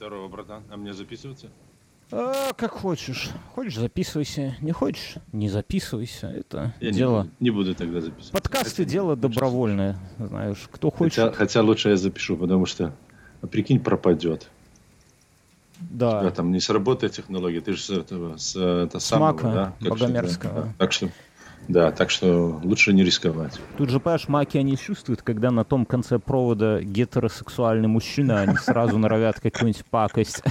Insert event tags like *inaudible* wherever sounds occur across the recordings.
Здорово, братан. А мне записываться? А, как хочешь. Хочешь, записывайся. Не хочешь, не записывайся. Это Я дело... Не, не буду тогда записывать. Подкасты дело добровольное. Знаешь, кто хочет... Хотя, хотя лучше я запишу, потому что, а прикинь, пропадет. Да. У тебя там не сработает технология, ты же с этого, с, это С самого, Мака да? Богомерзкого. да. Так что, да, так что лучше не рисковать. Тут же, понимаешь, маки они чувствуют, когда на том конце провода гетеросексуальный мужчина, они сразу норовят какую-нибудь пакость.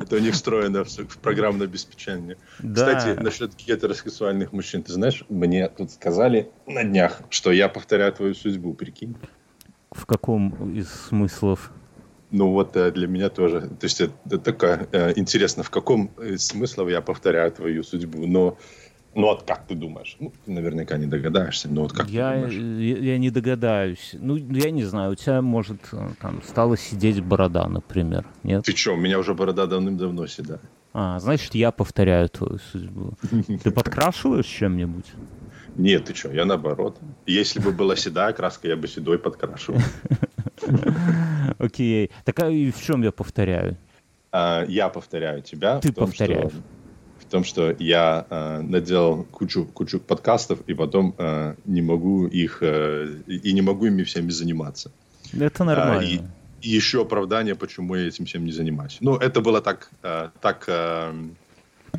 Это у них встроено в, программное обеспечение. Да. Кстати, насчет гетеросексуальных мужчин, ты знаешь, мне тут сказали на днях, что я повторяю твою судьбу, прикинь. В каком из смыслов? Ну вот э, для меня тоже. То есть это, такая э, интересно, в каком из смыслов я повторяю твою судьбу. Но, ну вот как ты думаешь? Ну, ты наверняка не догадаешься, но вот как Я, ты думаешь? я, я не догадаюсь. Ну, я не знаю, у тебя, может, э, там стала сидеть борода, например. Нет? Ты что, у меня уже борода давным-давно седая. А, значит, я повторяю твою судьбу. Ты подкрашиваешь чем-нибудь? Нет, ты что, я наоборот. Если бы была седая краска, я бы седой подкрашивал. *laughs* Окей. Так а в чем я повторяю? А, я повторяю тебя. Ты в том, повторяешь. Что, в том, что я э, наделал кучу, кучу подкастов, и потом э, не могу их, э, и не могу ими всеми заниматься. Это А, нормально. и, и еще оправдание, почему я этим всем не занимаюсь. Ну, это было так, э, так э,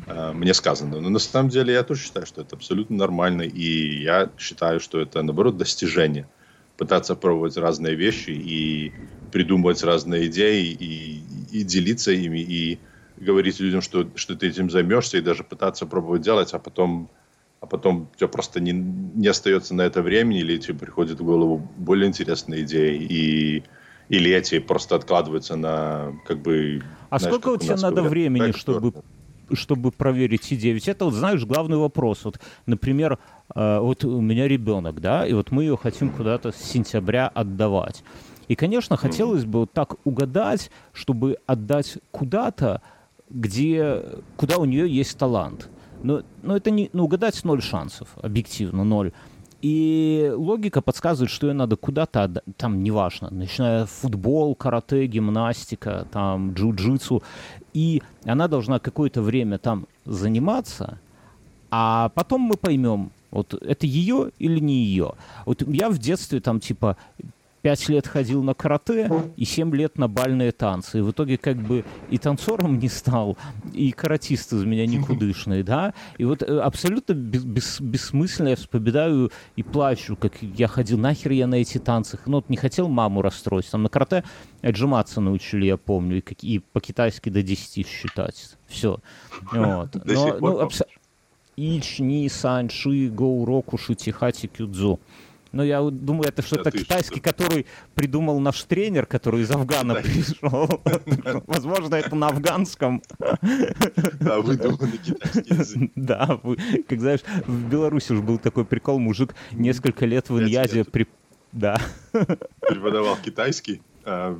мне сказано. Но на самом деле я тоже считаю, что это абсолютно нормально. И я считаю, что это, наоборот, достижение. Пытаться пробовать разные вещи и придумывать разные идеи и, и делиться ими, и говорить людям, что, что ты этим займешься, и даже пытаться пробовать делать, а потом а потом у тебя просто не, не остается на это времени, или тебе приходят в голову более интересные идеи, и, или эти просто откладываются на как бы... А знаешь, сколько у тебя надо говорят, времени, backdoor. чтобы чтобы проверить идею. Ведь это, вот, знаешь, главный вопрос. Вот, например, э, вот у меня ребенок, да, и вот мы ее хотим куда-то с сентября отдавать. И, конечно, хотелось бы вот так угадать, чтобы отдать куда-то, где, куда у нее есть талант. Но, но это не, ну, угадать ноль шансов, объективно ноль. И логика подсказывает, что ее надо куда-то там неважно, начиная футбол, карате, гимнастика, там джиу-джитсу, и она должна какое-то время там заниматься, а потом мы поймем, вот это ее или не ее. Вот я в детстве там типа пять лет ходил на карате и семь лет на бальные танцы. И в итоге как бы и танцором не стал, и каратист из меня никудышный, да. И вот э, абсолютно бес- бес- бессмысленно я вспоминаю и плачу, как я ходил, нахер я на эти танцы. Ну вот не хотел маму расстроить. Там на карате отжиматься научили, я помню, и, и по-китайски до 10 считать. Все. Вот. *laughs* Пор ну, абсо- Ич, Ни, Сан, Ши, Гоу, Року, Шитихати, Кюдзу. Но я думаю, это что-то китайский, который придумал наш тренер, который из Афгана пришел. *laughs* Возможно, это на афганском. Да, выдуманный китайский язык. Да, как знаешь, в Беларуси уже был такой прикол, мужик несколько лет в Иньязе. Да, Преподавал китайский, а,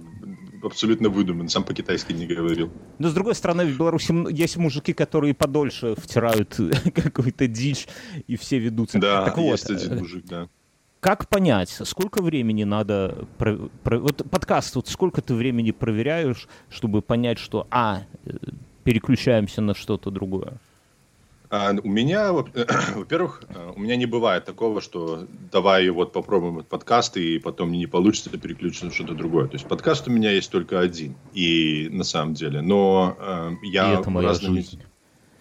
абсолютно выдуман, сам по-китайски не говорил. но с другой стороны, в Беларуси есть мужики, которые подольше втирают *laughs* какую-то дичь, и все ведутся. Да, Так вот, есть один мужик, да. Как понять, сколько времени надо... про- про- вот подкаст, вот сколько ты времени проверяешь, чтобы понять, что, а, э, переключаемся на что-то другое? А, у меня, во- *clears throat* во-первых, э, у меня не бывает такого, что давай вот попробуем этот подкаст, и потом не получится переключиться на что-то другое. То есть подкаст у меня есть только один, и на самом деле. Но э, я и это моя разными- жизнь.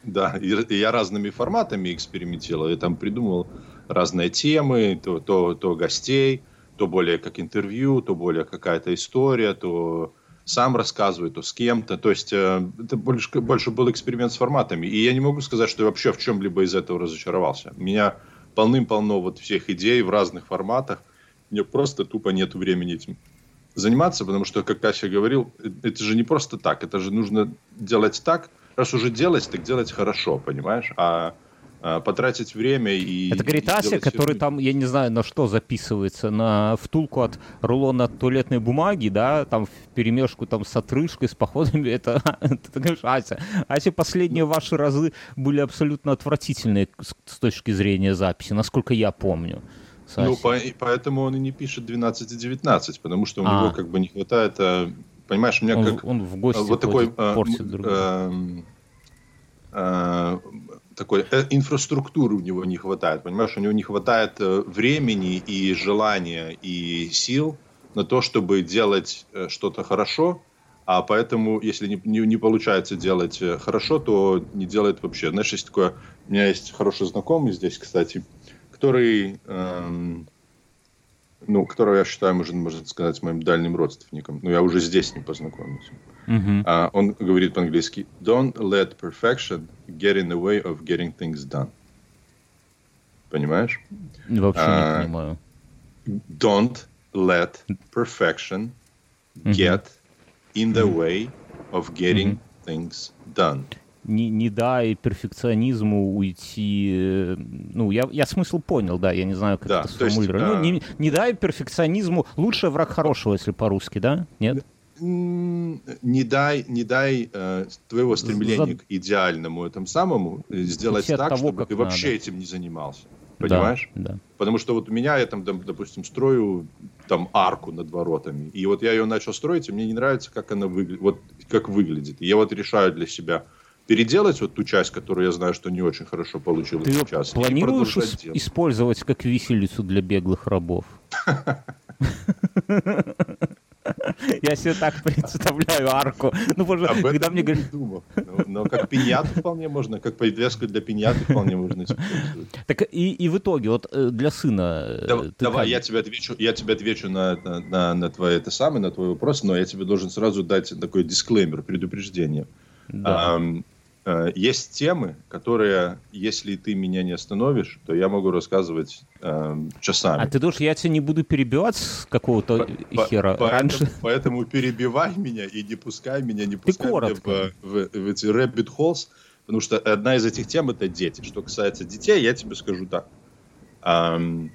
Да, и, и я разными форматами экспериментировал. Я там придумывал разные темы, то, то, то гостей, то более как интервью, то более какая-то история, то сам рассказываю, то с кем-то. То есть э, это больше, больше был эксперимент с форматами. И я не могу сказать, что я вообще в чем-либо из этого разочаровался. У меня полным-полно вот всех идей в разных форматах. Мне просто тупо нет времени этим заниматься, потому что, как Кася говорил, э, это же не просто так. Это же нужно делать так. Раз уже делать, так делать хорошо, понимаешь? А потратить время и... Это говорит и Ася, который всё- там, я не знаю, на что записывается, на втулку от рулона туалетной бумаги, да, там в перемешку там с отрыжкой, с походами, *laughs* это, ты говоришь, Ася. Ася, последние ваши разы были абсолютно отвратительные с, точки зрения записи, насколько я помню. Ну, по, поэтому он и не пишет 12 и 19, потому что у а. него как бы не хватает... А, понимаешь, у меня он, как... Он в гости вот такой... портит а, а, такой э, инфраструктуры у него не хватает, понимаешь, у него не хватает э, времени и желания и сил на то, чтобы делать э, что-то хорошо, а поэтому, если не, не, не получается делать хорошо, то не делает вообще. Знаешь, есть такое, у меня есть хороший знакомый здесь, кстати, который, эм, ну, которого я считаю, можно, можно сказать, моим дальним родственником. Но я уже здесь не познакомился. Uh-huh. А, он говорит по-английски, don't let perfection get in the way of getting things done. Понимаешь? Вообще а, не понимаю. Don't let perfection get uh-huh. in the way of getting uh-huh. things done не, не дай перфекционизму уйти. Э, ну, я, я смысл понял, да, я не знаю, как да, это сформулировать. Есть, ну, не, не дай перфекционизму. Лучший враг хорошего, если по-русски, да? Нет? Не дай, не дай э, твоего стремления За... к идеальному этому самому сделать так, того, чтобы ты надо. вообще этим не занимался. Понимаешь? Да, да. Потому что вот у меня, я там, допустим, строю там арку над воротами. И вот я ее начал строить, и мне не нравится, как она выглядит. Вот как выглядит. И я вот решаю для себя, переделать вот ту часть, которую я знаю, что не очень хорошо получилась Ты сейчас. планируешь ис- использовать как виселицу для беглых рабов? *laughs* *laughs* Я себе так *laughs* представляю арку. Ну, боже, когда мне говорят... Но, но как пиньяту вполне можно, как подвеску для пиньяты вполне можно использовать. Так и, и в итоге, вот э, для сына... Э, давай, давай я тебе отвечу, я тебе отвечу на, на, на, на твой, это самое, на твой вопрос, но я тебе должен сразу дать такой дисклеймер, предупреждение. Да. Э, есть темы, которые, если ты меня не остановишь, то я могу рассказывать э, часами. А ты думаешь, я тебя не буду перебивать с какого-то по, хера по, раньше? Поэтому, поэтому перебивай меня и не пускай меня, не пускай меня в, в, в эти rabbit holes, потому что одна из этих тем это дети. Что касается детей, я тебе скажу так. Эм,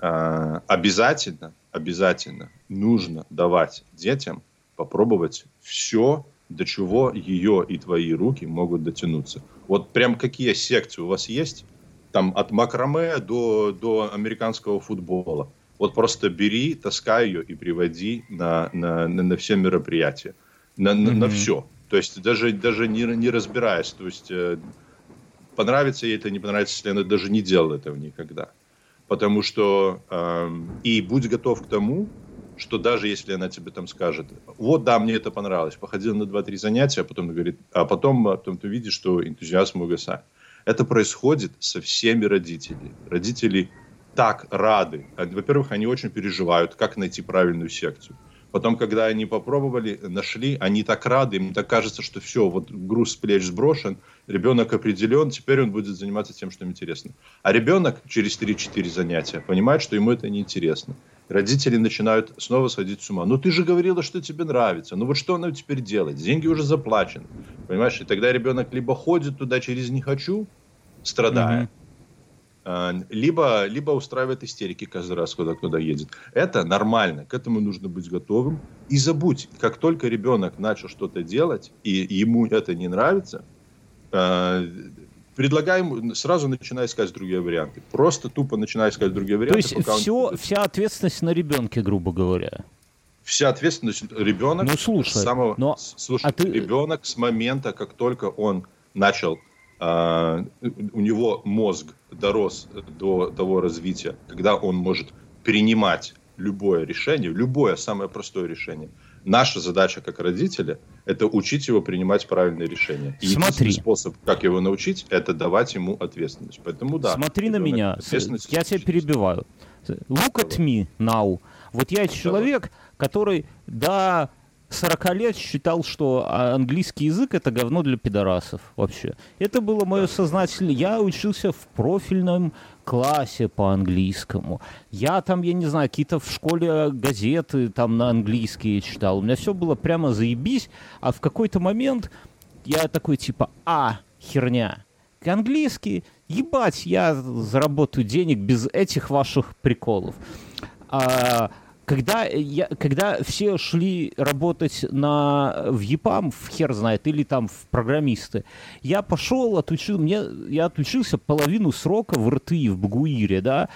э, обязательно, обязательно нужно давать детям попробовать все, до чего ее и твои руки могут дотянуться. Вот прям какие секции у вас есть, там от макраме до, до американского футбола. Вот просто бери, таскай ее и приводи на, на, на, на все мероприятия. На, mm-hmm. на, на все. То есть даже, даже не, не разбираясь. То есть э, понравится ей это, не понравится, если она даже не делала этого никогда. Потому что э, и будь готов к тому, что даже если она тебе там скажет, вот да, мне это понравилось, походил на 2-3 занятия, а потом говорит, а потом, а потом ты видишь, что энтузиазм угасает. Это происходит со всеми родителями. Родители так рады. Во-первых, они очень переживают, как найти правильную секцию. Потом, когда они попробовали, нашли, они так рады, им так кажется, что все, вот груз с плеч сброшен, ребенок определен, теперь он будет заниматься тем, что им интересно. А ребенок через 3-4 занятия понимает, что ему это неинтересно. Родители начинают снова сходить с ума. Ну, ты же говорила, что тебе нравится. Ну, вот что она теперь делает? Деньги уже заплачены. Понимаешь? И тогда ребенок либо ходит туда через «не хочу», страдая, mm-hmm либо, либо устраивает истерики каждый раз, когда кто-то едет. Это нормально, к этому нужно быть готовым. И забудь, как только ребенок начал что-то делать, и ему это не нравится, а, предлагаем, сразу начинай искать другие варианты. Просто тупо начинай искать другие варианты. То есть все, он... вся ответственность на ребенке, грубо говоря. Вся ответственность ребенок ну, слушай, с самого... Но... Слушай, а ты... ребенок с момента, как только он начал Uh, у него мозг дорос до того развития, когда он может принимать любое решение, любое самое простое решение. Наша задача как родителя – это учить его принимать правильные решения. И Смотри. способ, как его научить, это давать ему ответственность. Поэтому да. Смотри на меня. Я тебя перебиваю. Look at me now. Вот я человек, который, да, 40 лет считал, что английский язык это говно для пидорасов вообще. Это было мое сознательное. Я учился в профильном классе по английскому. Я там, я не знаю, какие-то в школе газеты там на английский читал. У меня все было прямо заебись, а в какой-то момент я такой типа, а, херня. Английский, ебать, я заработаю денег без этих ваших приколов. А, когда, я, когда все шли работать на, в ЕПАМ, в хер знает, или там в программисты, я пошел, отучил, мне, я отучился половину срока в РТИ, в Багуире, да,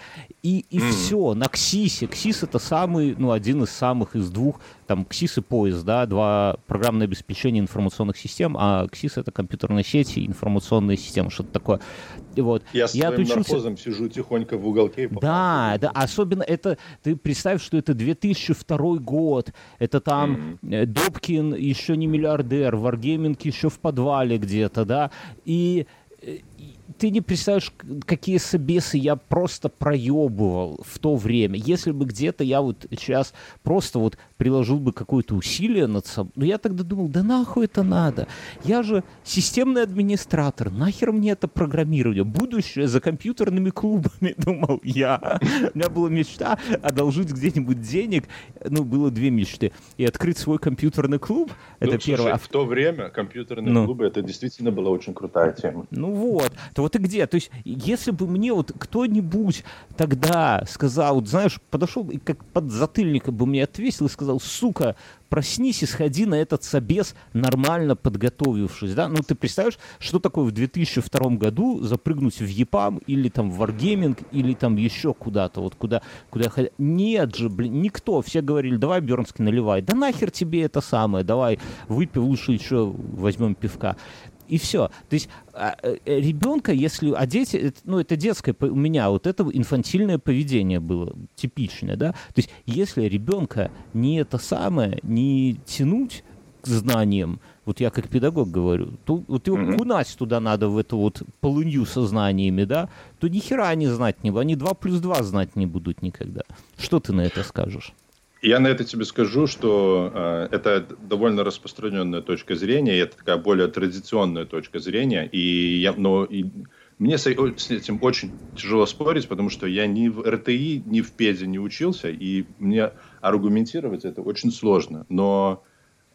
и, и mm. все, на КСИСе. КСИС это самый, ну, один из самых из двух, там, КСИС и поезд, да, два программное обеспечение информационных систем, а КСИС это компьютерные сети, информационные системы, что-то такое. И вот. Я с я отучился... наркозом сижу тихонько в уголке. Да, да, особенно это, ты представь, что это 2002 год, это там mm-hmm. Добкин еще не миллиардер, Wargaming еще в подвале где-то, да, и э, ты не представляешь, какие собесы я просто проебывал в то время. Если бы где-то я вот сейчас просто вот приложил бы какое-то усилие над собой, но я тогда думал, да нахуй это надо? Я же системный администратор, нахер мне это программирование? Будущее за компьютерными клубами, думал я. У меня была мечта одолжить где-нибудь денег, ну, было две мечты, и открыть свой компьютерный клуб, это ну, первое. Слушай, в то время компьютерные ну. клубы, это действительно была очень крутая тема. Ну вот, то вот и где? То есть, если бы мне вот кто-нибудь тогда сказал, вот знаешь, подошел и как под затыльника бы мне отвесил и сказал, сука, проснись и сходи на этот собес, нормально подготовившись, да? Ну, ты представляешь, что такое в 2002 году запрыгнуть в ЕПАМ или там в Wargaming или там еще куда-то, вот куда, куда Нет же, блин, никто. Все говорили, давай, Бернский, наливай. Да нахер тебе это самое, давай, выпей, лучше еще возьмем пивка и все. То есть а, э, ребенка, если, а дети, ну, это детское, у меня вот это инфантильное поведение было типичное, да, то есть если ребенка не это самое, не тянуть к знаниям, вот я как педагог говорю, то вот его mm-hmm. кунать туда надо в эту вот полынью со знаниями, да, то ни хера они знать не будут, они 2 плюс 2 знать не будут никогда. Что ты на это скажешь? Я на это тебе скажу, что э, это довольно распространенная точка зрения, это такая более традиционная точка зрения, и я, но и мне с, с этим очень тяжело спорить, потому что я ни в РТИ, ни в ПЕДе не учился, и мне аргументировать это очень сложно. Но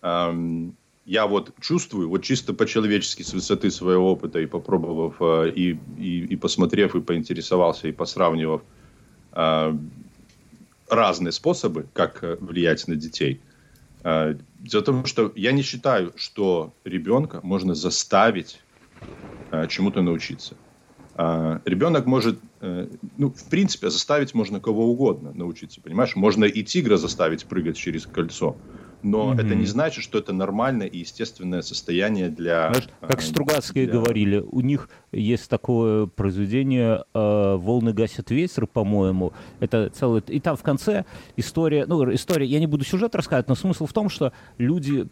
эм, я вот чувствую, вот чисто по-человечески, с высоты своего опыта, и попробовав, э, и, и, и посмотрев, и поинтересовался, и посравнивав, э, разные способы, как э, влиять на детей. Э, дело в том, что я не считаю, что ребенка можно заставить э, чему-то научиться. Ребенок может, ну, в принципе, заставить можно кого угодно научиться, понимаешь? Можно и тигра заставить прыгать через кольцо но mm-hmm. это не значит, что это нормальное и естественное состояние для... Знаешь, как э, Стругацкие для... говорили, у них есть такое произведение э, «Волны гасят ветер», по-моему. Это целый... И там в конце история... Ну, история... Я не буду сюжет рассказывать, но смысл в том, что люди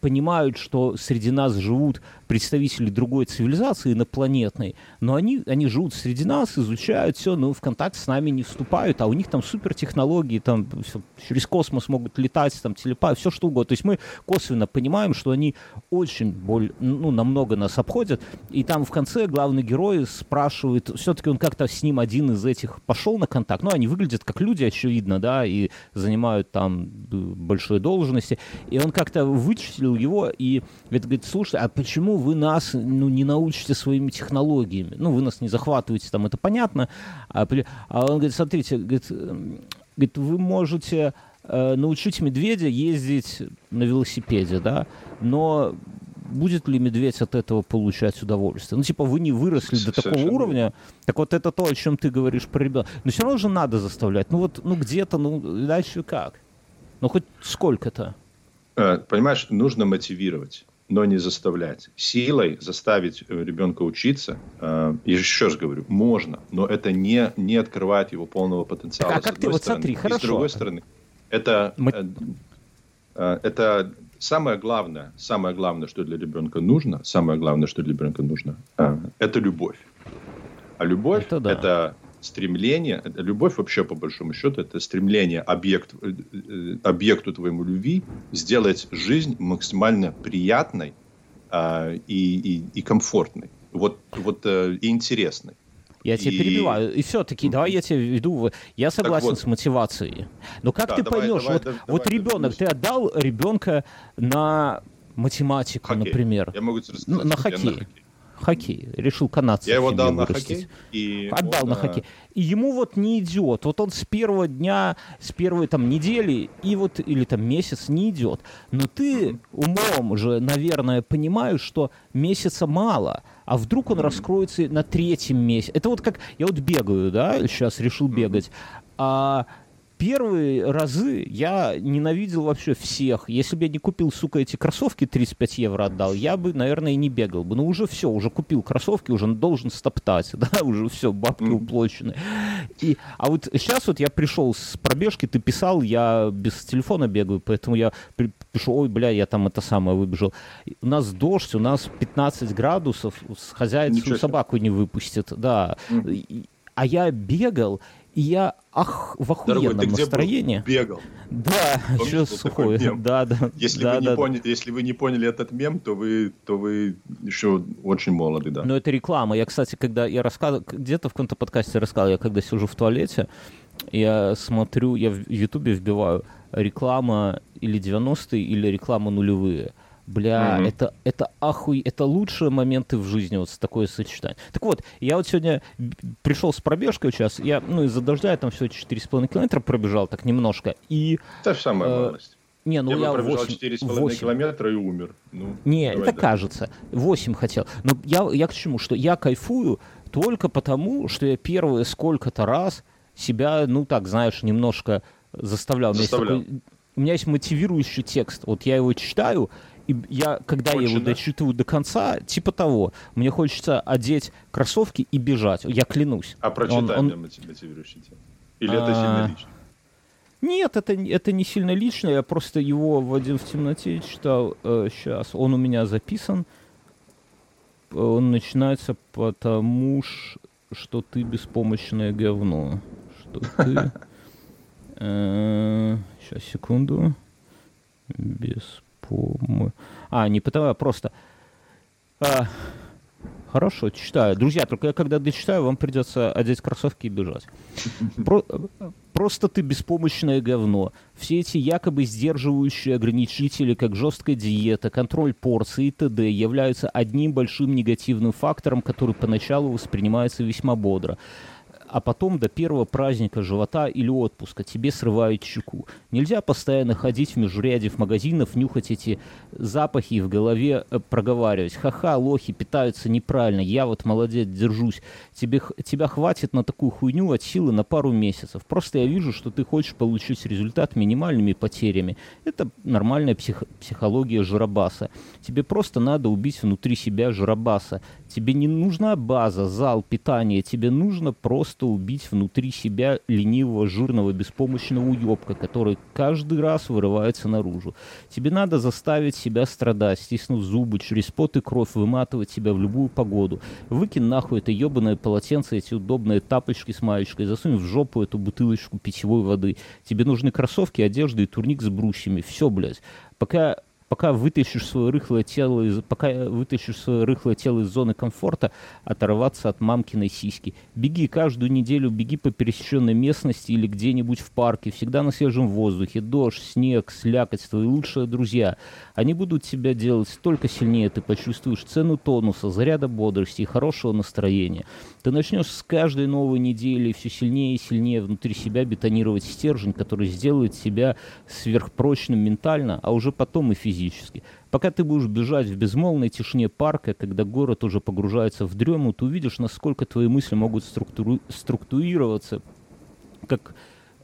понимают, что среди нас живут представители другой цивилизации, инопланетной, но они, они живут среди нас, изучают все, но в контакт с нами не вступают, а у них там супертехнологии, там все, через космос могут летать, там телепат, все что угодно. То есть мы косвенно понимаем, что они очень боль, ну, намного нас обходят, и там в конце главный герой спрашивает, все-таки он как-то с ним один из этих пошел на контакт, ну, они выглядят как люди, очевидно, да, и занимают там э, большие должности, и он как-то вычислил его и говорит, говорит, слушай, а почему вы нас ну, не научите своими технологиями? Ну, вы нас не захватываете, там это понятно. А, а он говорит, смотрите, говорит, говорит вы можете э, научить медведя ездить на велосипеде, да, но будет ли медведь от этого получать удовольствие? Ну, типа, вы не выросли до такого уровня, так вот это то, о чем ты говоришь про ребенка. Но все равно же надо заставлять. Ну вот, ну где-то, ну дальше как? Ну хоть сколько-то. Э, понимаешь, нужно мотивировать но не заставлять. Силой заставить э, ребенка учиться, э, еще раз говорю, можно, но это не, не открывает его полного потенциала. Так, а как ты, вот стороны. смотри, хорошо. И с другой стороны, это, Мы... это самое главное, самое главное, что для ребенка нужно, самое главное, что для ребенка нужно, это любовь. А любовь это, да. это стремление, любовь вообще по большому счету, это стремление объект, э, э, объекту твоему любви сделать жизнь максимально приятной э, и, и, и комфортной, вот, вот э, и интересной. Я тебя и... перебиваю. И все-таки, давай я тебе веду. Я согласен вот. с мотивацией. Но как да, ты давай, поймешь, давай, вот, давай, вот давай, ребенок, ты отдал ребенка на математику, хоккей. например. Я могу рассказать. На хоккей. на хоккей. Хоккей. Решил канадцев Я его дал вырастить. на хоккей. И Отдал он, на а, хоккей. И ему вот не идет. Вот он с первого дня, с первой там недели и вот, или там месяц не идет. Но ты умом же, наверное, понимаешь, что месяца мало. А вдруг он раскроется на третьем месяце. Это вот как, я вот бегаю, да, сейчас решил бегать. А первые разы я ненавидел вообще всех. Если бы я не купил, сука, эти кроссовки 35 евро отдал, я бы, наверное, и не бегал бы. Но уже все, уже купил кроссовки, уже должен стоптать, *laughs* да, уже все, бабки уплочены. И, а вот сейчас вот я пришел с пробежки, ты писал, я без телефона бегаю, поэтому я пишу, ой, бля, я там это самое выбежал. У нас дождь, у нас 15 градусов, хозяин собаку не выпустит, да. А я бегал, и я ах, в Дорогой, охуенном ты где был? настроении. Бегал. Да, *laughs* еще сухой. Да, да. Если, да, вы не да, да. поняли, если вы не поняли этот мем, то вы, то вы еще очень молоды, да. Но это реклама. Я, кстати, когда я рассказывал, где-то в каком-то подкасте рассказывал, я когда сижу в туалете, я смотрю, я в Ютубе вбиваю реклама или 90-е, или реклама нулевые. Бля, Мгм. это, это ахуй, это лучшие моменты в жизни, вот с такое сочетание. Так вот, я вот сегодня пришел с пробежкой сейчас, я, ну, из-за дождя я там всего 4,5 километра пробежал, так немножко, и, Та же самая э, малость. не, ну я, я, пробежал 8, 4,5 километра и умер. Ну, не, давай это дальше. кажется. 8 хотел. Но я, я к чему? Что я кайфую только потому, что я первые сколько-то раз себя, ну так, знаешь, немножко заставлял. Заставлял. у меня есть мотивирующий текст. Вот я его читаю, и я, когда я его Очень, да? дочитываю до конца, типа того, мне хочется одеть кроссовки и бежать. Я клянусь. А прочитай Он- он- мотивирующий текст. Или это А, сильно лично? Нет, это, это не сильно лично, я просто его в один в темноте читал. сейчас, он у меня записан. Он начинается потому, что ты беспомощное говно. Что ты... *laughs* Сейчас, секунду. Беспомо... А, не потому, а просто... а, Хорошо, читаю. Друзья, только я когда дочитаю, вам придется одеть кроссовки и бежать. Про- Просто ты беспомощное говно. Все эти якобы сдерживающие ограничители, как жесткая диета, контроль порций и т.д. являются одним большим негативным фактором, который поначалу воспринимается весьма бодро. А потом до первого праздника живота или отпуска тебе срывают чеку. Нельзя постоянно ходить в межряде в магазинов, нюхать эти запахи и в голове э, проговаривать. Ха-ха, лохи питаются неправильно, я вот молодец, держусь. Тебе, тебя хватит на такую хуйню от силы на пару месяцев. Просто я вижу, что ты хочешь получить результат минимальными потерями. Это нормальная псих- психология жиробаса. Тебе просто надо убить внутри себя жиробаса. Тебе не нужна база, зал, питание. Тебе нужно просто убить внутри себя ленивого, жирного, беспомощного уебка, который каждый раз вырывается наружу. Тебе надо заставить себя страдать, стиснув зубы, через пот и кровь выматывать себя в любую погоду. Выкинь нахуй это ебаное полотенце, эти удобные тапочки с маечкой, засунь в жопу эту бутылочку питьевой воды. Тебе нужны кроссовки, одежда и турник с брусьями. Все, блядь. Пока пока вытащишь свое рыхлое тело из, пока вытащишь свое рыхлое тело из зоны комфорта, оторваться от мамкиной сиськи. Беги каждую неделю, беги по пересеченной местности или где-нибудь в парке, всегда на свежем воздухе, дождь, снег, слякоть, твои лучшие друзья. Они будут тебя делать столько сильнее, ты почувствуешь цену тонуса, заряда бодрости и хорошего настроения. Ты начнешь с каждой новой недели все сильнее и сильнее внутри себя бетонировать стержень, который сделает тебя сверхпрочным ментально, а уже потом и физически. Пока ты будешь бежать в безмолвной тишине парка, когда город уже погружается в дрему, ты увидишь, насколько твои мысли могут структуру- структурироваться, как,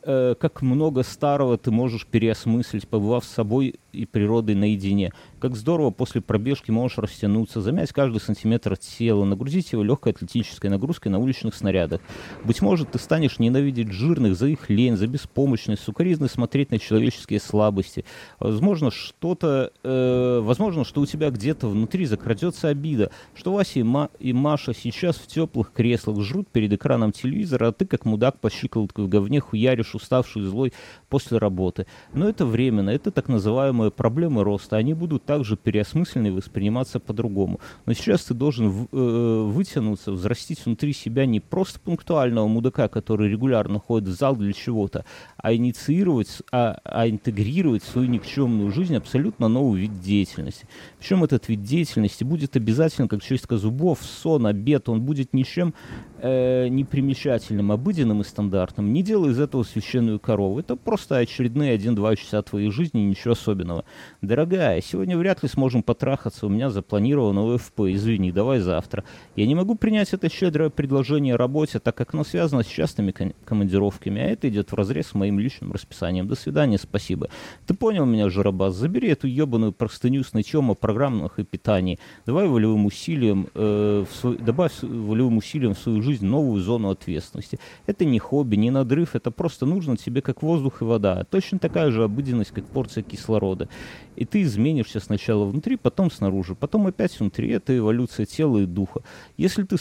как много старого ты можешь переосмыслить, побывав с собой и природой наедине. Как здорово после пробежки можешь растянуться, замять каждый сантиметр тела, нагрузить его легкой атлетической нагрузкой на уличных снарядах. Быть может, ты станешь ненавидеть жирных за их лень, за беспомощность, сукоризно смотреть на человеческие слабости. Возможно, что-то, э, возможно, что у тебя где-то внутри закрадется обида, что Вася и, Ма- и Маша сейчас в теплых креслах жрут перед экраном телевизора, а ты, как мудак по щиколотку в говне, хуяришь уставший и злой после работы. Но это временно, это так называемые проблемы роста. Они будут так также переосмыслены и восприниматься по-другому. Но сейчас ты должен э, вытянуться, взрастить внутри себя не просто пунктуального мудака, который регулярно ходит в зал для чего-то, а инициировать, а, а интегрировать в свою никчемную жизнь абсолютно новый вид деятельности. Причем этот вид деятельности будет обязательно, как чистка зубов, сон, обед, он будет ничем э, непримечательным, обыденным и стандартным. Не делай из этого священную корову. Это просто очередные один-два часа твоей жизни, ничего особенного. Дорогая, сегодня вряд ли сможем потрахаться, у меня запланировано ОФП, извини, давай завтра. Я не могу принять это щедрое предложение о работе, так как оно связано с частыми командировками, а это идет в разрез с моим личным расписанием. До свидания, спасибо. Ты понял меня, Жарабас? Забери эту ебаную простыню с нычем о программах и питании. Давай волевым усилием, э, в свой, добавь волевым усилием в свою жизнь новую зону ответственности. Это не хобби, не надрыв, это просто нужно тебе как воздух и вода. Точно такая же обыденность, как порция кислорода. И ты изменишься сначала внутри, потом снаружи, потом опять внутри. Это эволюция тела и духа. Если ты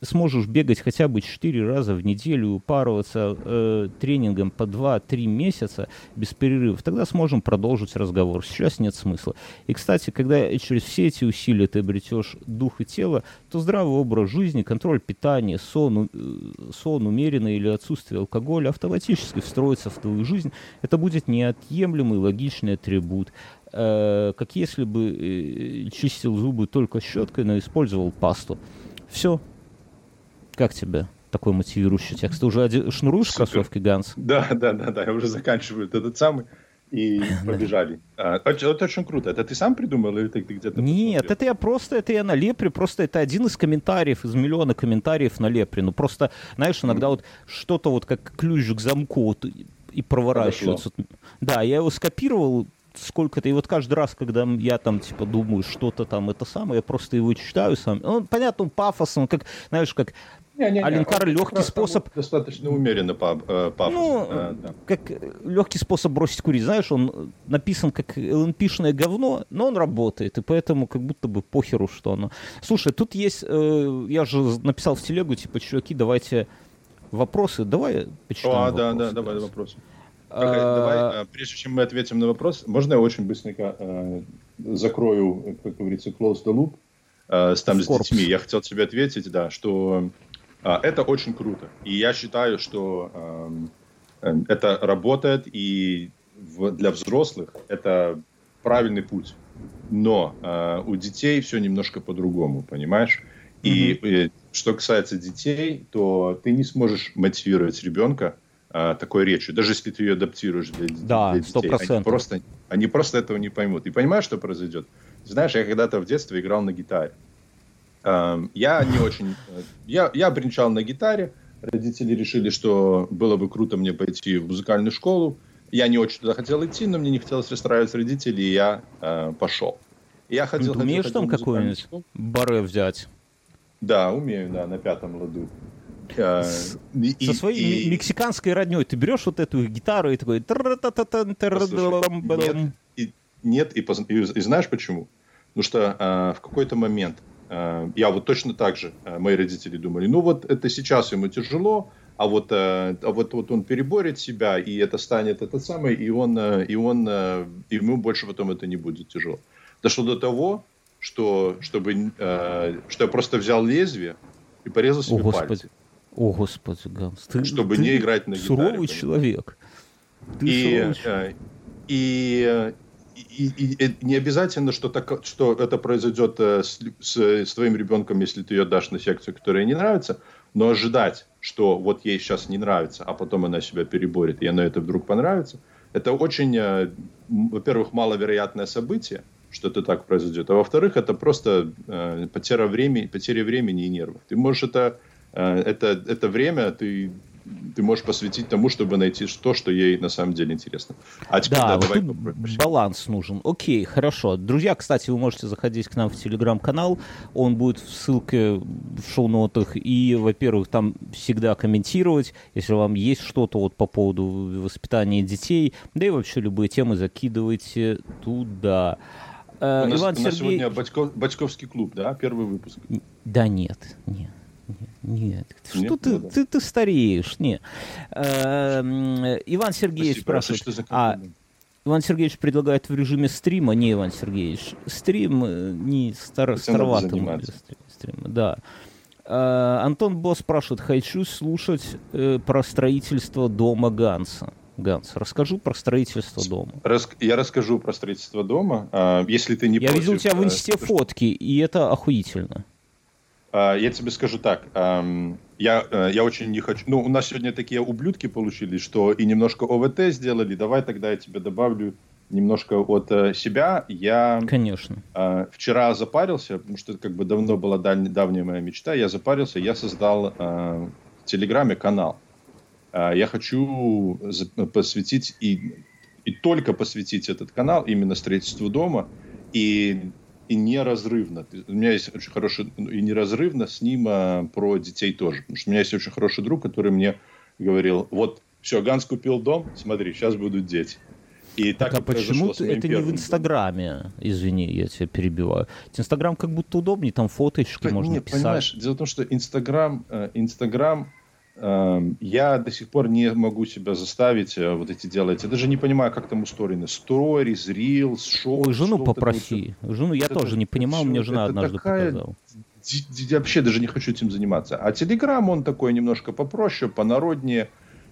сможешь бегать хотя бы 4 раза в неделю, упарываться э, тренингом по 2-3 месяца без перерывов, тогда сможем продолжить разговор. Сейчас нет смысла. И, кстати, когда через все эти усилия ты обретешь дух и тело, то здравый образ жизни, контроль питания, сон, э, сон умеренный или отсутствие алкоголя автоматически встроится в твою жизнь. Это будет неотъемлемый логичный атрибут э, как если бы э, чистил зубы только щеткой, но использовал пасту. Все. Как тебе такой мотивирующий текст? Ты уже оде... шнуруешь Супер. кроссовки, Ганс? Да, да, да, да, я уже заканчиваю этот самый. И *laughs* побежали. А, это, это очень круто. Это ты сам придумал или ты, где-то Нет, посмотрел? это я просто, это я на Лепре, просто это один из комментариев, из миллиона комментариев на Лепре. Ну просто, знаешь, иногда mm. вот что-то вот как ключ к замку вот, и проворачивается. Подошло. Да, я его скопировал, сколько-то, и вот каждый раз, когда я там, типа, думаю, что-то там это самое, я просто его читаю сам. Он, понятно, он пафосный, как, знаешь, как не, не, Аленкар легкий способ... Достаточно умеренно э, пафос. Ну, а, да. как легкий способ бросить курить. Знаешь, он написан как ЛНПшное говно, но он работает, и поэтому как будто бы похеру, что оно... Слушай, тут есть... Э, я же написал в телегу, типа, чуваки, давайте вопросы. Давай почитаем А, да, да, давай вопросы. Давай, а, а, прежде чем мы ответим на вопрос, можно я очень быстренько э, закрою, как говорится, close the loop э, там с детьми. Я хотел тебе ответить, да, что э, это очень круто. И я считаю, что э, это работает, и для взрослых это правильный путь. Но э, у детей все немножко по-другому, понимаешь? И mm-hmm. что касается детей, то ты не сможешь мотивировать ребенка а, такой речью, даже если ты ее адаптируешь для, да, для детей. 100%. Они просто, они просто этого не поймут. И понимаешь, что произойдет? Знаешь, я когда-то в детстве играл на гитаре. Я не очень... Я, я бренчал на гитаре. Родители решили, что было бы круто мне пойти в музыкальную школу. Я не очень туда хотел идти, но мне не хотелось расстраивать родителей, и я э, пошел. Я ходил, Ты умеешь ходил, там какую-нибудь баре взять? Да, умею, да, на пятом ладу. С, и, со своей и... мексиканской родней ты берешь вот эту гитару и такой... Нет, и, нет и, и, и знаешь почему? Потому что а, в какой-то момент а, я вот точно так же, а, мои родители думали, ну вот это сейчас ему тяжело, а вот, а, вот, вот он переборет себя, и это станет это самое, и он, и он, а, ему больше потом это не будет тяжело. Дошло до того, что, чтобы, что я просто взял лезвие и порезал себе О, пальцы. О, Господи, Ганс, ты, чтобы ты не играть на суровый гитаре. Суровый человек. Ты и, суровый человек. И, и, и, и не обязательно, что, так, что это произойдет э, с, с, с твоим ребенком, если ты ее дашь на секцию, которая не нравится, но ожидать, что вот ей сейчас не нравится, а потом она себя переборет, и она это вдруг понравится, это очень, э, во-первых, маловероятное событие, что это так произойдет, а во-вторых, это просто э, потеря времени, потеря времени и нервов. Ты можешь это Э, это, это время ты, ты можешь посвятить тому, чтобы найти то, что ей на самом деле интересно. А теперь, да, да давай баланс нужен. Окей, хорошо. Друзья, кстати, вы можете заходить к нам в телеграм-канал. Он будет в ссылке в шоу-нотах. И, во-первых, там всегда комментировать, если вам есть что-то вот по поводу воспитания детей. Да и вообще любые темы закидывайте туда. Э, у нас, Иван у нас Сергей... сегодня Батьков, Батьковский клуб, да? Первый выпуск. Да нет, нет. Нет, что Нет, ты, ну, ты, ты стареешь, не. Э, Иван Сергеевич Спасибо. спрашивает, а, Иван Сергеевич предлагает в режиме стрима, не Иван Сергеевич. Стрим э, не стар, староватый. Стрим, да. А, Антон Босс спрашивает, хочу слушать э, про строительство дома Ганса. Ганс, расскажу про строительство дома. Рас... Я расскажу про строительство дома. А, если ты не Я против, видел у тебя в э, инсте э, фотки, и это охуительно. А, я тебе скажу так. Я, э, я очень не хочу... Ну, у нас сегодня такие ублюдки получились, что и немножко ОВТ сделали. Давай тогда я тебе добавлю немножко от себя. Я Конечно. вчера запарился, потому что это как бы давно была даль... давняя моя мечта. Я запарился, я создал в Телеграме канал. А, я хочу посвятить и, и только посвятить этот канал именно строительству дома и, и неразрывно. У меня есть очень хороший, ну, и неразрывно с ним а, про детей тоже. Потому что у меня есть очень хороший друг, который мне говорил, вот, все, Ганс купил дом, смотри, сейчас будут дети. И так, так а почему ты, это не в Инстаграме? Домом. Извини, я тебя перебиваю. Инстаграм как будто удобнее, там фоточки можно нет, писать. Понимаешь, дело в том, что Инстаграм, э, Инстаграм я до сих пор не могу себя заставить э, вот эти делать. Я даже не понимаю, как там устроены. Stories, Reels, шоу. Ой, жену попроси. Вот. Жену я это, тоже не понимал, мне жена однажды такая... показала. Я вообще даже не хочу этим заниматься. А Телеграм, он такой немножко попроще, понароднее.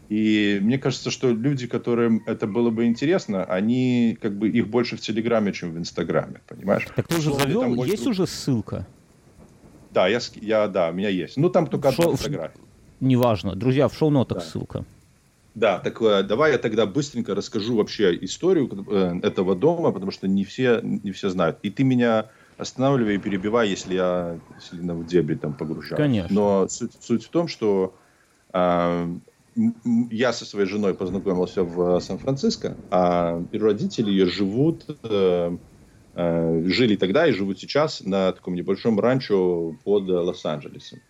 И мне кажется, что люди, которым это было бы интересно, они как бы их больше в Телеграме, чем в Инстаграме, понимаешь? Так ты уже завел? Есть уже ссылка? Да, я, я, да, у меня есть. Ну, там только Шо, одна фотография неважно. Друзья, в шоу-нотах да. ссылка. Да, так э, давай я тогда быстренько расскажу вообще историю э, этого дома, потому что не все, не все знают. И ты меня останавливай и перебивай, если я сильно в дебри там погружаюсь. Конечно. Но суть, суть в том, что э, я со своей женой познакомился в Сан-Франциско, а родители ее живут, э, э, жили тогда и живут сейчас на таком небольшом ранчо под Лос-Анджелесом.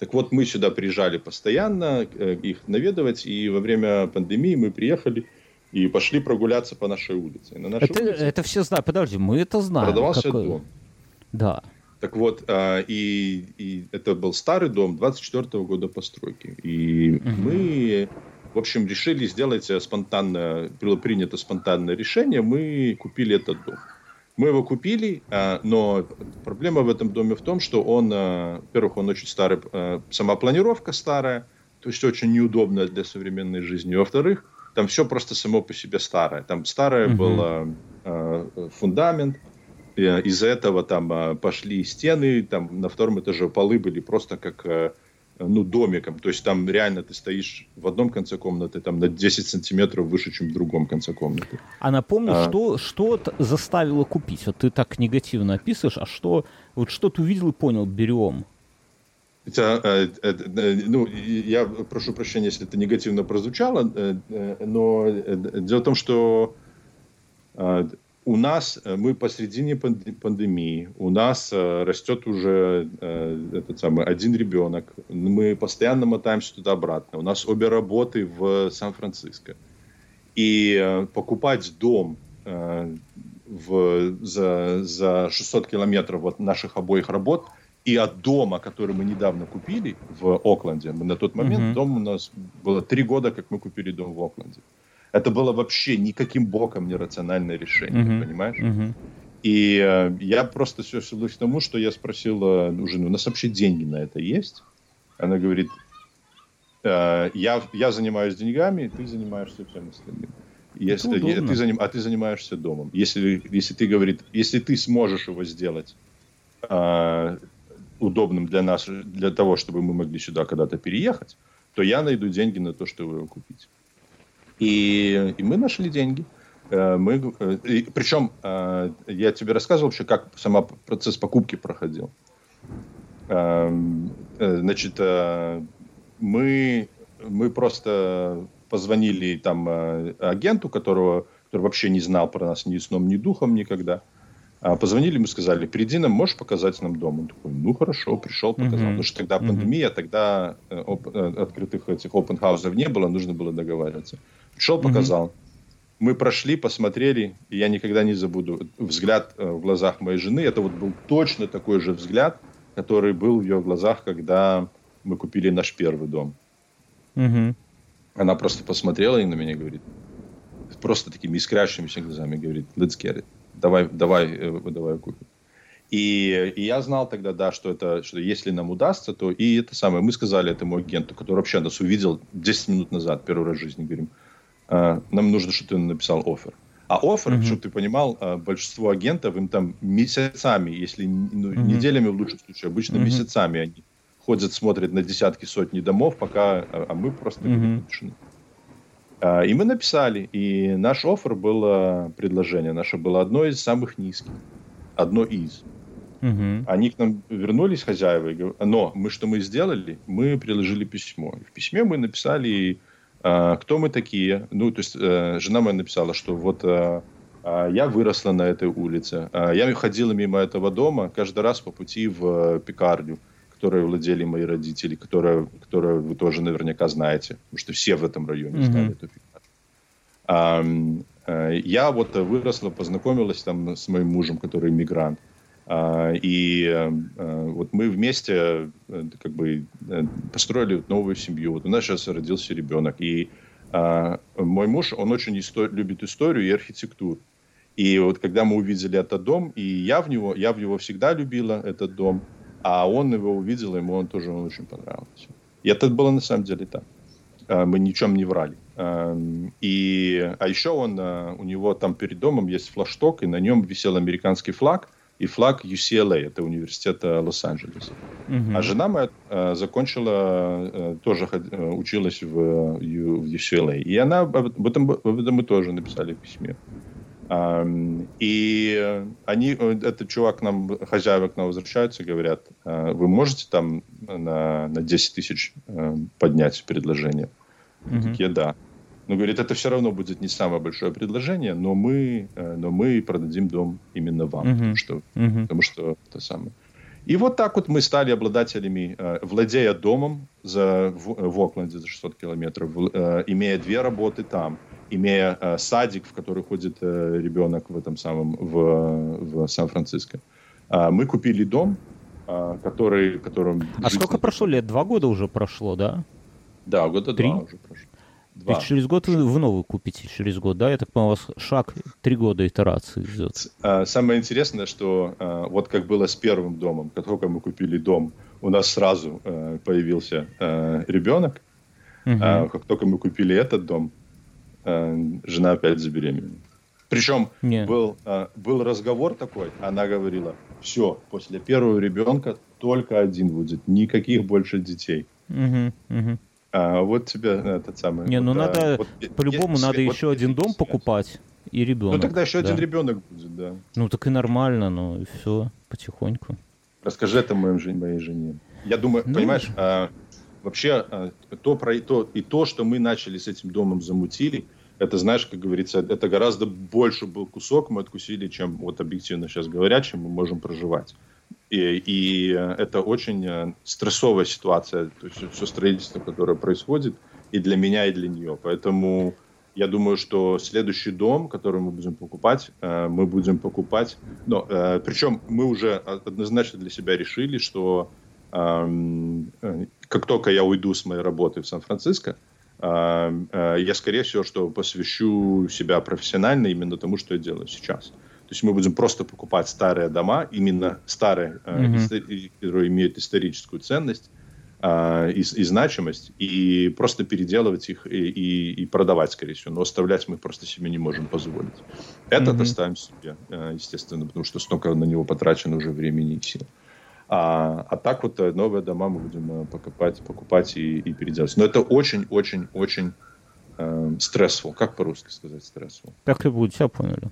Так вот, мы сюда приезжали постоянно, э, их наведывать, и во время пандемии мы приехали и пошли прогуляться по нашей улице. на нашей это, улице это все знают. Подожди, мы это знаем. Продавался как... дом. Да. Так вот, а, и, и это был старый дом 24 -го года постройки. И угу. мы, в общем, решили сделать спонтанное, было принято спонтанное решение, мы купили этот дом. Мы его купили, а, но проблема в этом доме в том, что он, а, во-первых, он очень старый, а, сама планировка старая, то есть очень неудобная для современной жизни. Во-вторых, там все просто само по себе старое. Там старый угу. был фундамент, из-за этого там пошли стены, там на втором этаже полы были просто как ну, домиком. То есть там реально ты стоишь в одном конце комнаты, там на 10 сантиметров выше, чем в другом конце комнаты. А напомню, а... что, что заставило купить? Вот ты так негативно описываешь, а что, вот что ты увидел и понял, берем? Это, э, э, э, ну, я прошу прощения, если это негативно прозвучало, э, э, но э, дело в том, что у нас, э, мы посредине пандемии, у нас э, растет уже э, этот самый один ребенок, мы постоянно мотаемся туда-обратно, у нас обе работы в Сан-Франциско. И покупать дом в, за, за 600 километров от наших обоих работ и от дома, который мы недавно купили в Окленде, мы на тот момент, mm-hmm. дом у нас было три года, как мы купили дом в Окленде. Это было вообще никаким боком не рациональное решение, uh-huh. понимаешь? Uh-huh. И э, я просто все свелось к тому, что я спросил у жены, у нас вообще деньги на это есть? Она говорит, э, я, я занимаюсь деньгами, ты занимаешься всем остальным. Если, я, ты заним, а ты занимаешься домом. Если, если ты говорит, если ты сможешь его сделать э, удобным для нас, для того, чтобы мы могли сюда когда-то переехать, то я найду деньги на то, чтобы его купить. И, и мы нашли деньги. Э, мы, э, и, причем э, я тебе рассказывал вообще, как сам процесс покупки проходил. Значит, мы, мы просто позвонили там агенту, которого, который вообще не знал про нас ни сном, ни духом никогда. А позвонили, мы сказали, приди нам, можешь показать нам дом? Он такой, ну хорошо, пришел, показал. Потому что тогда пандемия, тогда открытых этих open хаусов не было, нужно было договариваться. Шел, показал. Угу. Мы прошли, посмотрели, и я никогда не забуду взгляд э, в глазах моей жены. Это вот был точно такой же взгляд, который был в ее глазах, когда мы купили наш первый дом. Угу. Она просто посмотрела и на меня говорит, просто такими искрящимися глазами говорит, let's get it, давай, давай, э, давай купим. И, и я знал тогда, да, что это, что если нам удастся, то и это самое, мы сказали этому агенту, который вообще нас увидел 10 минут назад, первый раз в жизни, говорим, «А, нам нужно, чтобы ты написал офер. А офер, mm-hmm. чтобы ты понимал, а, большинство агентов, им там месяцами, если ну, mm-hmm. неделями в лучшем случае, обычно mm-hmm. месяцами они ходят, смотрят на десятки, сотни домов, пока, а, а мы просто mm-hmm. И мы написали, и наш офер было предложение, наше было одно из самых низких, одно из. Угу. Они к нам вернулись, хозяева, но мы что мы сделали? Мы приложили письмо. в письме мы написали, э, кто мы такие. Ну, то есть э, жена моя написала, что вот э, я выросла на этой улице. Я ходила мимо этого дома каждый раз по пути в пекарню, которой владели мои родители, которая, которую вы тоже наверняка знаете, потому что все в этом районе mm-hmm. знали эту пекарню. Я вот выросла, познакомилась там с моим мужем, который иммигрант. А, и э, э, вот мы вместе э, как бы построили новую семью. Вот у нас сейчас родился ребенок. И а, мой муж, он очень истор- любит историю и архитектуру. И вот когда мы увидели этот дом, и я в него, я в него всегда любила этот дом, а он его увидел, ему он тоже он очень понравился. И это было на самом деле так. А, мы ничем не врали. И, а еще он, у него там перед домом есть флагшток, и на нем висел американский флаг – и флаг UCLA, это университет Лос-Анджелеса. Угу. А жена моя э, закончила, э, тоже э, училась в, в UCLA. И она об этом, об этом мы тоже написали в письме. Um, и они, этот чувак к нам, хозяева к нам возвращаются, говорят, вы можете там на, на 10 тысяч поднять предложение? Mm-hmm. Такие, да. Но говорит, это все равно будет не самое большое предложение, но мы, э, но мы продадим дом именно вам, uh-huh. потому, что, uh-huh. потому что это самое. И вот так вот мы стали обладателями, э, владея домом за, в, в Окленде за 600 километров, э, имея две работы там, имея садик, в который ходит ребенок в этом самом, в, в Сан-Франциско. Мы купили дом, который... Которым а сколько прошло лет? Два года уже прошло, да? Да, года Три? два уже прошло. Два. И через год вы новую купите, через год, да? Я так понимаю, у вас шаг три года итерации идет. А, самое интересное, что а, вот как было с первым домом, как только мы купили дом, у нас сразу а, появился ребенок. Угу. Как только мы купили этот дом, жена опять забеременела. Причем был, был разговор такой, она говорила, все, после первого ребенка только один будет, никаких больше детей. Угу, угу. А вот тебе этот самый. Не, ну вот, надо, вот, по-любому надо вот, еще вот, один дом покупать и ребенок. Ну тогда еще да. один ребенок будет, да. Ну так и нормально, ну и все, потихоньку. Расскажи это моей, моей жене. Я думаю, ну, понимаешь, а, вообще а, то, про, то, и то, что мы начали с этим домом замутили, это, знаешь, как говорится, это гораздо больше был кусок мы откусили, чем, вот объективно сейчас говоря, чем мы можем проживать. И, и это очень э, стрессовая ситуация, то есть все строительство, которое происходит и для меня, и для нее. Поэтому я думаю, что следующий дом, который мы будем покупать, э, мы будем покупать. Но, э, причем мы уже однозначно для себя решили, что эм, как только я уйду с моей работы в Сан-Франциско, я, скорее всего, что посвящу себя профессионально именно тому, что я делаю сейчас. То есть мы будем просто покупать старые дома, именно старые, mm-hmm. которые имеют историческую ценность э, и, и значимость, и просто переделывать их и, и, и продавать, скорее всего. Но оставлять мы просто себе не можем позволить. Это mm-hmm. оставим себе, э, естественно, потому что столько на него потрачено уже времени и сил. А, а так вот новые дома мы будем покупать, покупать и, и переделать. Но это очень-очень-очень э, стрессфул. Как по-русски сказать стрессфул? Как и будет, все поняли.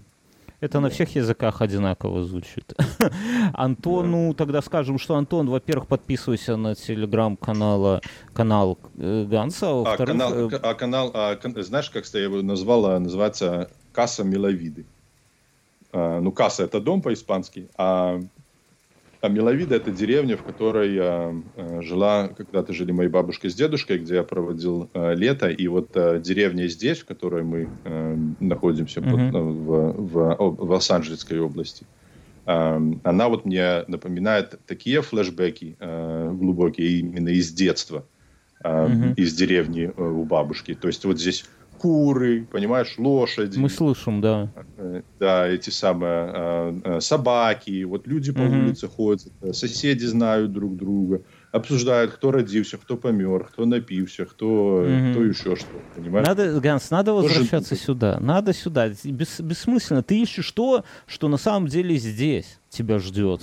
Это на всех языках одинаково звучит. *laughs* *laughs* Антону тогда скажем, что Антон, во-первых, подписывайся на телеграм-канал канал э, Ганса, а, во-вторых... А, канал, э, а, канал а, знаешь, как я его назвал, называется «Касса Миловиды». А, ну, «Касса» — это дом по-испански, а а Миловида – это деревня, в которой я э, жила, когда-то жили мои бабушка с дедушкой, где я проводил э, лето. И вот э, деревня здесь, в которой мы э, находимся, mm-hmm. под, в, в, в Лос-Анджелесской области, э, она вот мне напоминает такие флешбеки э, глубокие именно из детства, э, mm-hmm. из деревни э, у бабушки. То есть вот здесь куры, понимаешь, лошади. Мы слышим, да. Э, да, эти самые э, э, собаки, вот люди по mm улице ходят, соседи знают друг друга, обсуждают, кто родился, кто помер, кто напился, кто, mm кто еще что, понимаешь? Надо, Ганс, надо возвращаться Тоже... сюда, надо сюда. Бес, бессмысленно. Ты ищешь то, что на самом деле здесь тебя ждет.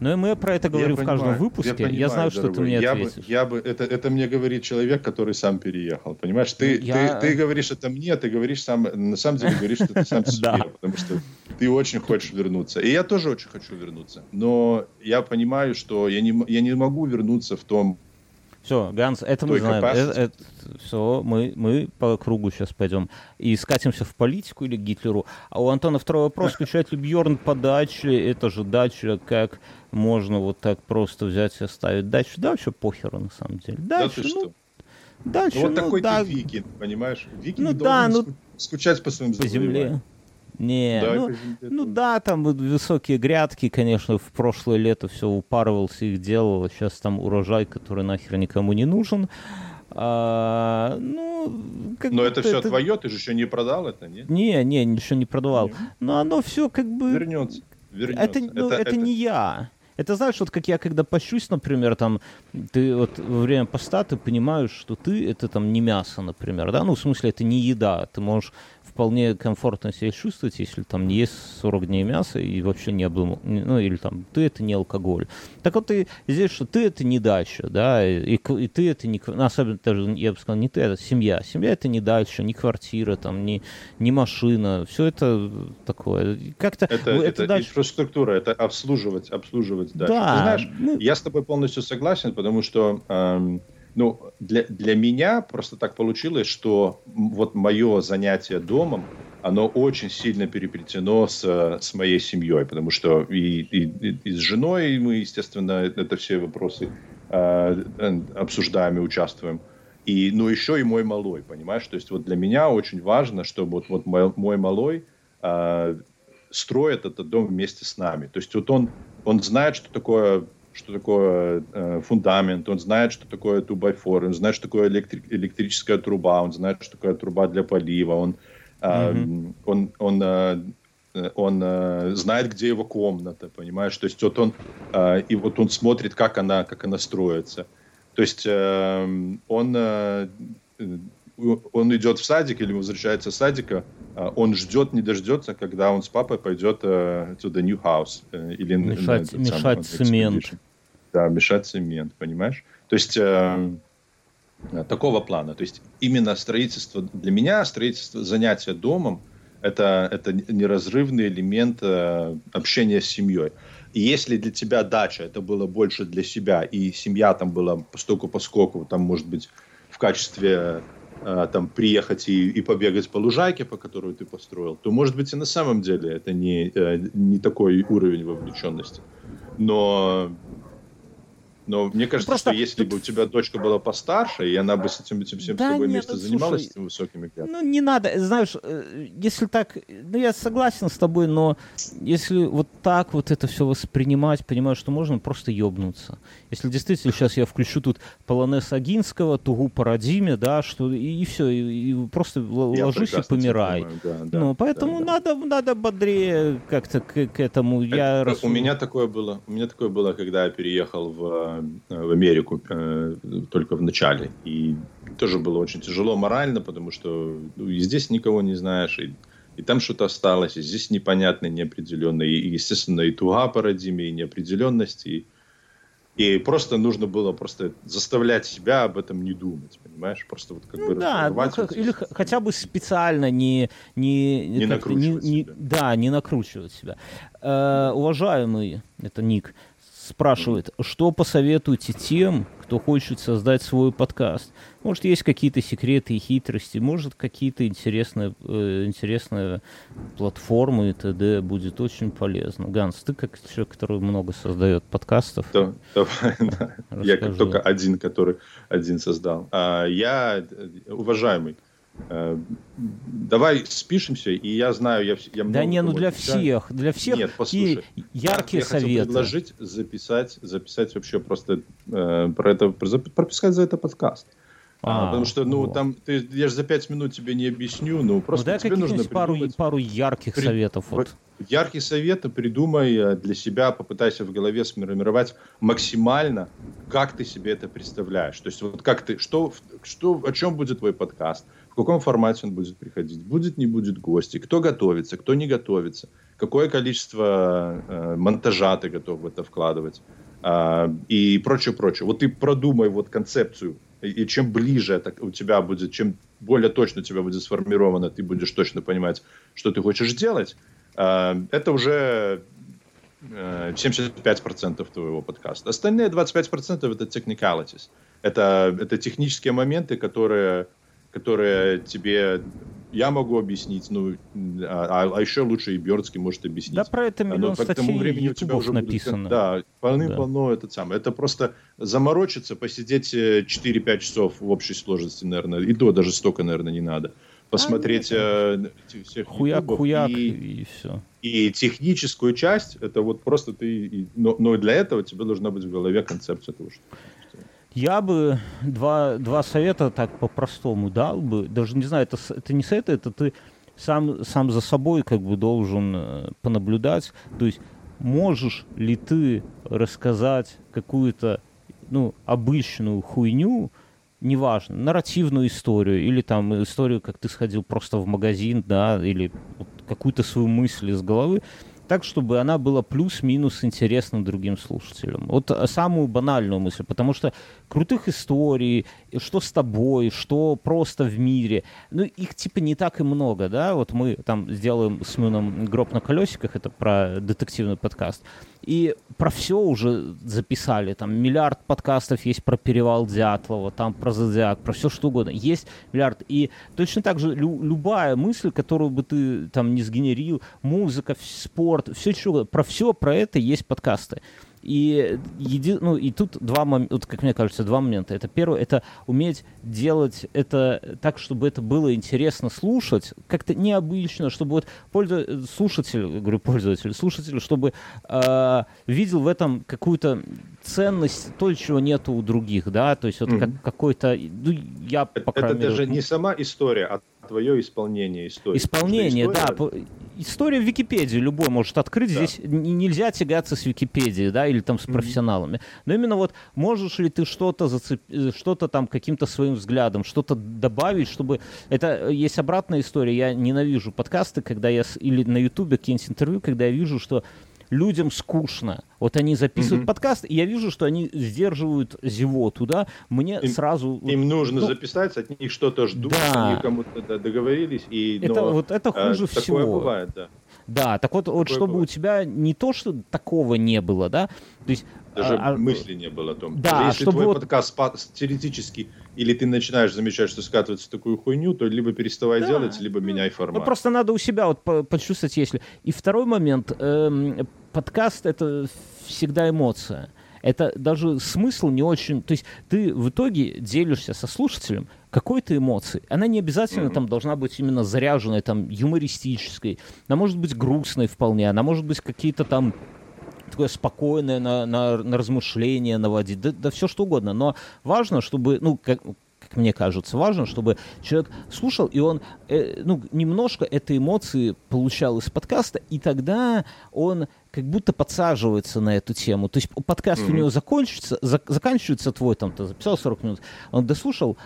Ну и мы про это говорим я в понимаю, каждом выпуске. Я, понимаю, я знаю, дорогой. что ты мне я ответишь. Бы, я бы, это, это мне говорит человек, который сам переехал. Понимаешь, ты, ну, я... ты, ты говоришь это мне, ты говоришь сам, на самом деле говоришь, что ты сам *laughs* себе, потому что ты очень хочешь вернуться. И я тоже очень хочу вернуться. Но я понимаю, что я не, я не могу вернуться в том все, Ганс, это мы знаем. Это, это, все, мы, мы по кругу сейчас пойдем. И скатимся в политику или к Гитлеру. А у Антона второй вопрос. *laughs* Скучает ли Бьерн по даче? Это же дача, как можно вот так просто взять и оставить дачу? Да, вообще похеру на самом деле. Дачу, да ну, Дальше, ну, вот ну, такой да. ты викинг, понимаешь? Викинг ну, да, ну, скучать по своим по земле. Не, да, ну, ну да, там высокие грядки, конечно, в прошлое лето все упарывался, их делал, сейчас там урожай, который нахер никому не нужен. А, ну, как Но это все это... твое, ты же еще не продал это, нет? Не, не, еще не продавал. Не. Но оно все как бы... Вернется. Вернется. Это, ну, это, это, это не я. Это знаешь, вот как я когда пощусь, например, там, ты вот во время поста ты понимаешь, что ты это там не мясо, например, да, ну, в смысле, это не еда, ты можешь вполне комфортно себя чувствовать, если там не есть 40 дней мяса и вообще не обдумал, ну или там ты это не алкоголь. Так вот ты здесь, что ты это не дача, да, и, и ты это не, ну, особенно даже, я бы сказал, не ты, это семья. Семья это не дача, не квартира, там, не, не машина, все это такое. Как-то это, это, это дача... инфраструктура, это обслуживать, обслуживать дачу. Да, ты знаешь, ну... я с тобой полностью согласен, потому что эм, ну, для, для меня просто так получилось, что вот мое занятие домом, оно очень сильно переплетено с, с моей семьей, потому что и, и, и с женой мы, естественно, это все вопросы э, обсуждаем и участвуем. И, ну, еще и мой малой, понимаешь? То есть вот для меня очень важно, чтобы вот, вот мой, мой малой э, строит этот дом вместе с нами. То есть вот он, он знает, что такое что такое э, фундамент, он знает, что такое 2x4, он знает, что такое электри- электрическая труба, он знает, что такое труба для полива, он, э, mm-hmm. он, он, э, он э, знает, где его комната, понимаешь? То есть вот он, э, и вот он смотрит, как она, как она строится. То есть э, он, э, он идет в садик или возвращается с садика, э, он ждет, не дождется, когда он с папой пойдет э, to the new house. Э, или мешать, на, мешать сам, цемент да, мешать цемент, понимаешь? То есть э, такого плана. То есть именно строительство, для меня строительство, занятие домом, это, это неразрывный элемент э, общения с семьей. И если для тебя дача это было больше для себя, и семья там была постольку поскольку, там может быть в качестве э, там приехать и, и побегать по лужайке, по которой ты построил, то может быть и на самом деле это не, э, не такой уровень вовлеченности. Но но мне кажется, Просто что если бы у тебя дочка была постарше, и она бы с этим, этим всем да с тобой нет, вместе занималась, слушай, этими высокими клетками. Ну, не надо. Знаешь, э, если так... Ну, я согласен с тобой, но если вот так вот это все воспринимать, понимаю, что можно просто ёбнуться. Если действительно сейчас я включу тут полонез Агинского, тугу по Родиме, да, что и, и все, и, и просто я ложись и помирай. да, да, ну, поэтому да, да. надо, надо бодрее как-то к, к этому. Это, я у меня такое было, у меня такое было, когда я переехал в в Америку э, только в начале. И тоже было очень тяжело морально, потому что ну, и здесь никого не знаешь, и, и там что-то осталось, и здесь непонятно, неопределенно. И, естественно, и туга по родиме, и неопределенность, и, и просто нужно было просто заставлять себя об этом не думать, понимаешь? Просто вот как ну, бы да, ну, как, или хотя бы специально не не не накручивать не, не, себя. Да, не накручивать себя. Э, уважаемый, это Ник, спрашивает, что посоветуете тем, кто хочет создать свой подкаст? Может, есть какие-то секреты и хитрости, может, какие-то интересные, э, интересные платформы и т.д. будет очень полезно. Ганс, ты как человек, который много создает подкастов. Да, давай, *laughs* да. Я как только один, который один создал. А, я, уважаемый, Э, давай спишемся, и я знаю, я, я Да не, ну для всех, для всех Нет, послушай, яркие я, советы. Я предложить записать, записать вообще просто э, про это, прописать за это подкаст. А, потому что, ну, вот. там, ты, я же за пять минут тебе не объясню, ну, просто ну, тебе нужно пару, пару ярких при... советов. Вот. Яркие советы придумай э, для себя, попытайся в голове сформировать максимально, как ты себе это представляешь. То есть, вот как ты, что, что, о чем будет твой подкаст, в каком формате он будет приходить, будет, не будет гости, кто готовится, кто не готовится, какое количество э, монтажа ты готов в это вкладывать э, и прочее, прочее. Вот ты продумай вот концепцию и чем ближе это у тебя будет, чем более точно у тебя будет сформировано, ты будешь точно понимать, что ты хочешь делать, э, это уже 75% э, твоего подкаста. Остальные 25% это technicalities. Это, это технические моменты, которые, которые тебе я могу объяснить, ну, а, а еще лучше и Бёрдский может объяснить. Да, про это миллион статей к тому времени у тебя уже написано. Будет, да, полным-полно да. этот самый. Это просто заморочиться, посидеть 4-5 э, часов в общей сложности, наверное, и то даже столько, наверное, не надо. Посмотреть а, нет, всех хуяк, хуяк и, и все. И техническую часть, это вот просто ты... Но, но для этого тебе должна быть в голове концепция того, что я бы два, два совета так по-простому дал бы. Даже не знаю, это, это не совет, это ты сам, сам за собой как бы должен э, понаблюдать. То есть можешь ли ты рассказать какую-то ну, обычную хуйню, неважно, нарративную историю, или там историю, как ты сходил просто в магазин, да, или вот какую-то свою мысль из головы, так, чтобы она была плюс-минус интересна другим слушателям. Вот э, самую банальную мысль, потому что крутых историй, что с тобой, что просто в мире, ну, их типа не так и много, да, вот мы там сделаем с Мюном «Гроб на колесиках», это про детективный подкаст, и про все уже записали. Там миллиард подкастов есть про перевал Дятлова, там про Зодиак, про все что угодно. Есть миллиард. И точно так же лю- любая мысль, которую бы ты там не сгенерил, музыка, спорт, все что про все про это есть подкасты. И, еди, ну, и тут два момента, вот, как мне кажется, два момента. Это первое, это уметь делать это так, чтобы это было интересно слушать, как-то необычно, чтобы вот пользу, слушатель, говорю, пользователь, слушатель, чтобы э, видел в этом какую-то ценность, то, чего нету у других, да, то есть вот mm-hmm. как, какой-то, ну, я, по крайней Это мере, даже не сама история, а твое исполнение истории. Исполнение, история... да. История в Википедии любой может открыть. Да. Здесь нельзя тягаться с Википедией, да, или там с профессионалами. Mm-hmm. Но именно вот можешь ли ты что-то зацеп... что-то там каким-то своим взглядом, что-то добавить, чтобы... Это э, есть обратная история. Я ненавижу подкасты, когда я... Или на Ютубе какие-нибудь интервью, когда я вижу, что людям скучно. Вот они записывают mm-hmm. подкаст, и я вижу, что они сдерживают зевоту, да, мне им, сразу... Им нужно ну, записать, от них что-то ждут, да. они кому-то договорились, и... Это, но, вот это э, хуже а, всего. Такое бывает, да. Да, так вот, вот чтобы бывает. у тебя не то, что такого не было, да, то есть даже а, а, мысли не было о том. Да, если чтобы твой вот... подкаст теоретически, или ты начинаешь замечать, что скатывается в такую хуйню, то либо переставай да, делать, либо ну, меняй формат. Ну, просто надо у себя вот почувствовать, если... И второй момент. Эм, подкаст — это всегда эмоция. Это даже смысл не очень... То есть ты в итоге делишься со слушателем какой-то эмоцией. Она не обязательно mm-hmm. там должна быть именно заряженной, там, юмористической. Она может быть грустной вполне, она может быть какие-то там такое спокойное на, на, на размышления наводить, да, да все что угодно. Но важно, чтобы, ну, как, как мне кажется, важно, чтобы человек слушал, и он э, ну, немножко этой эмоции получал из подкаста, и тогда он как будто подсаживается на эту тему. То есть подкаст mm-hmm. у него закончится, за, заканчивается твой, там, ты записал 40 минут, он дослушал,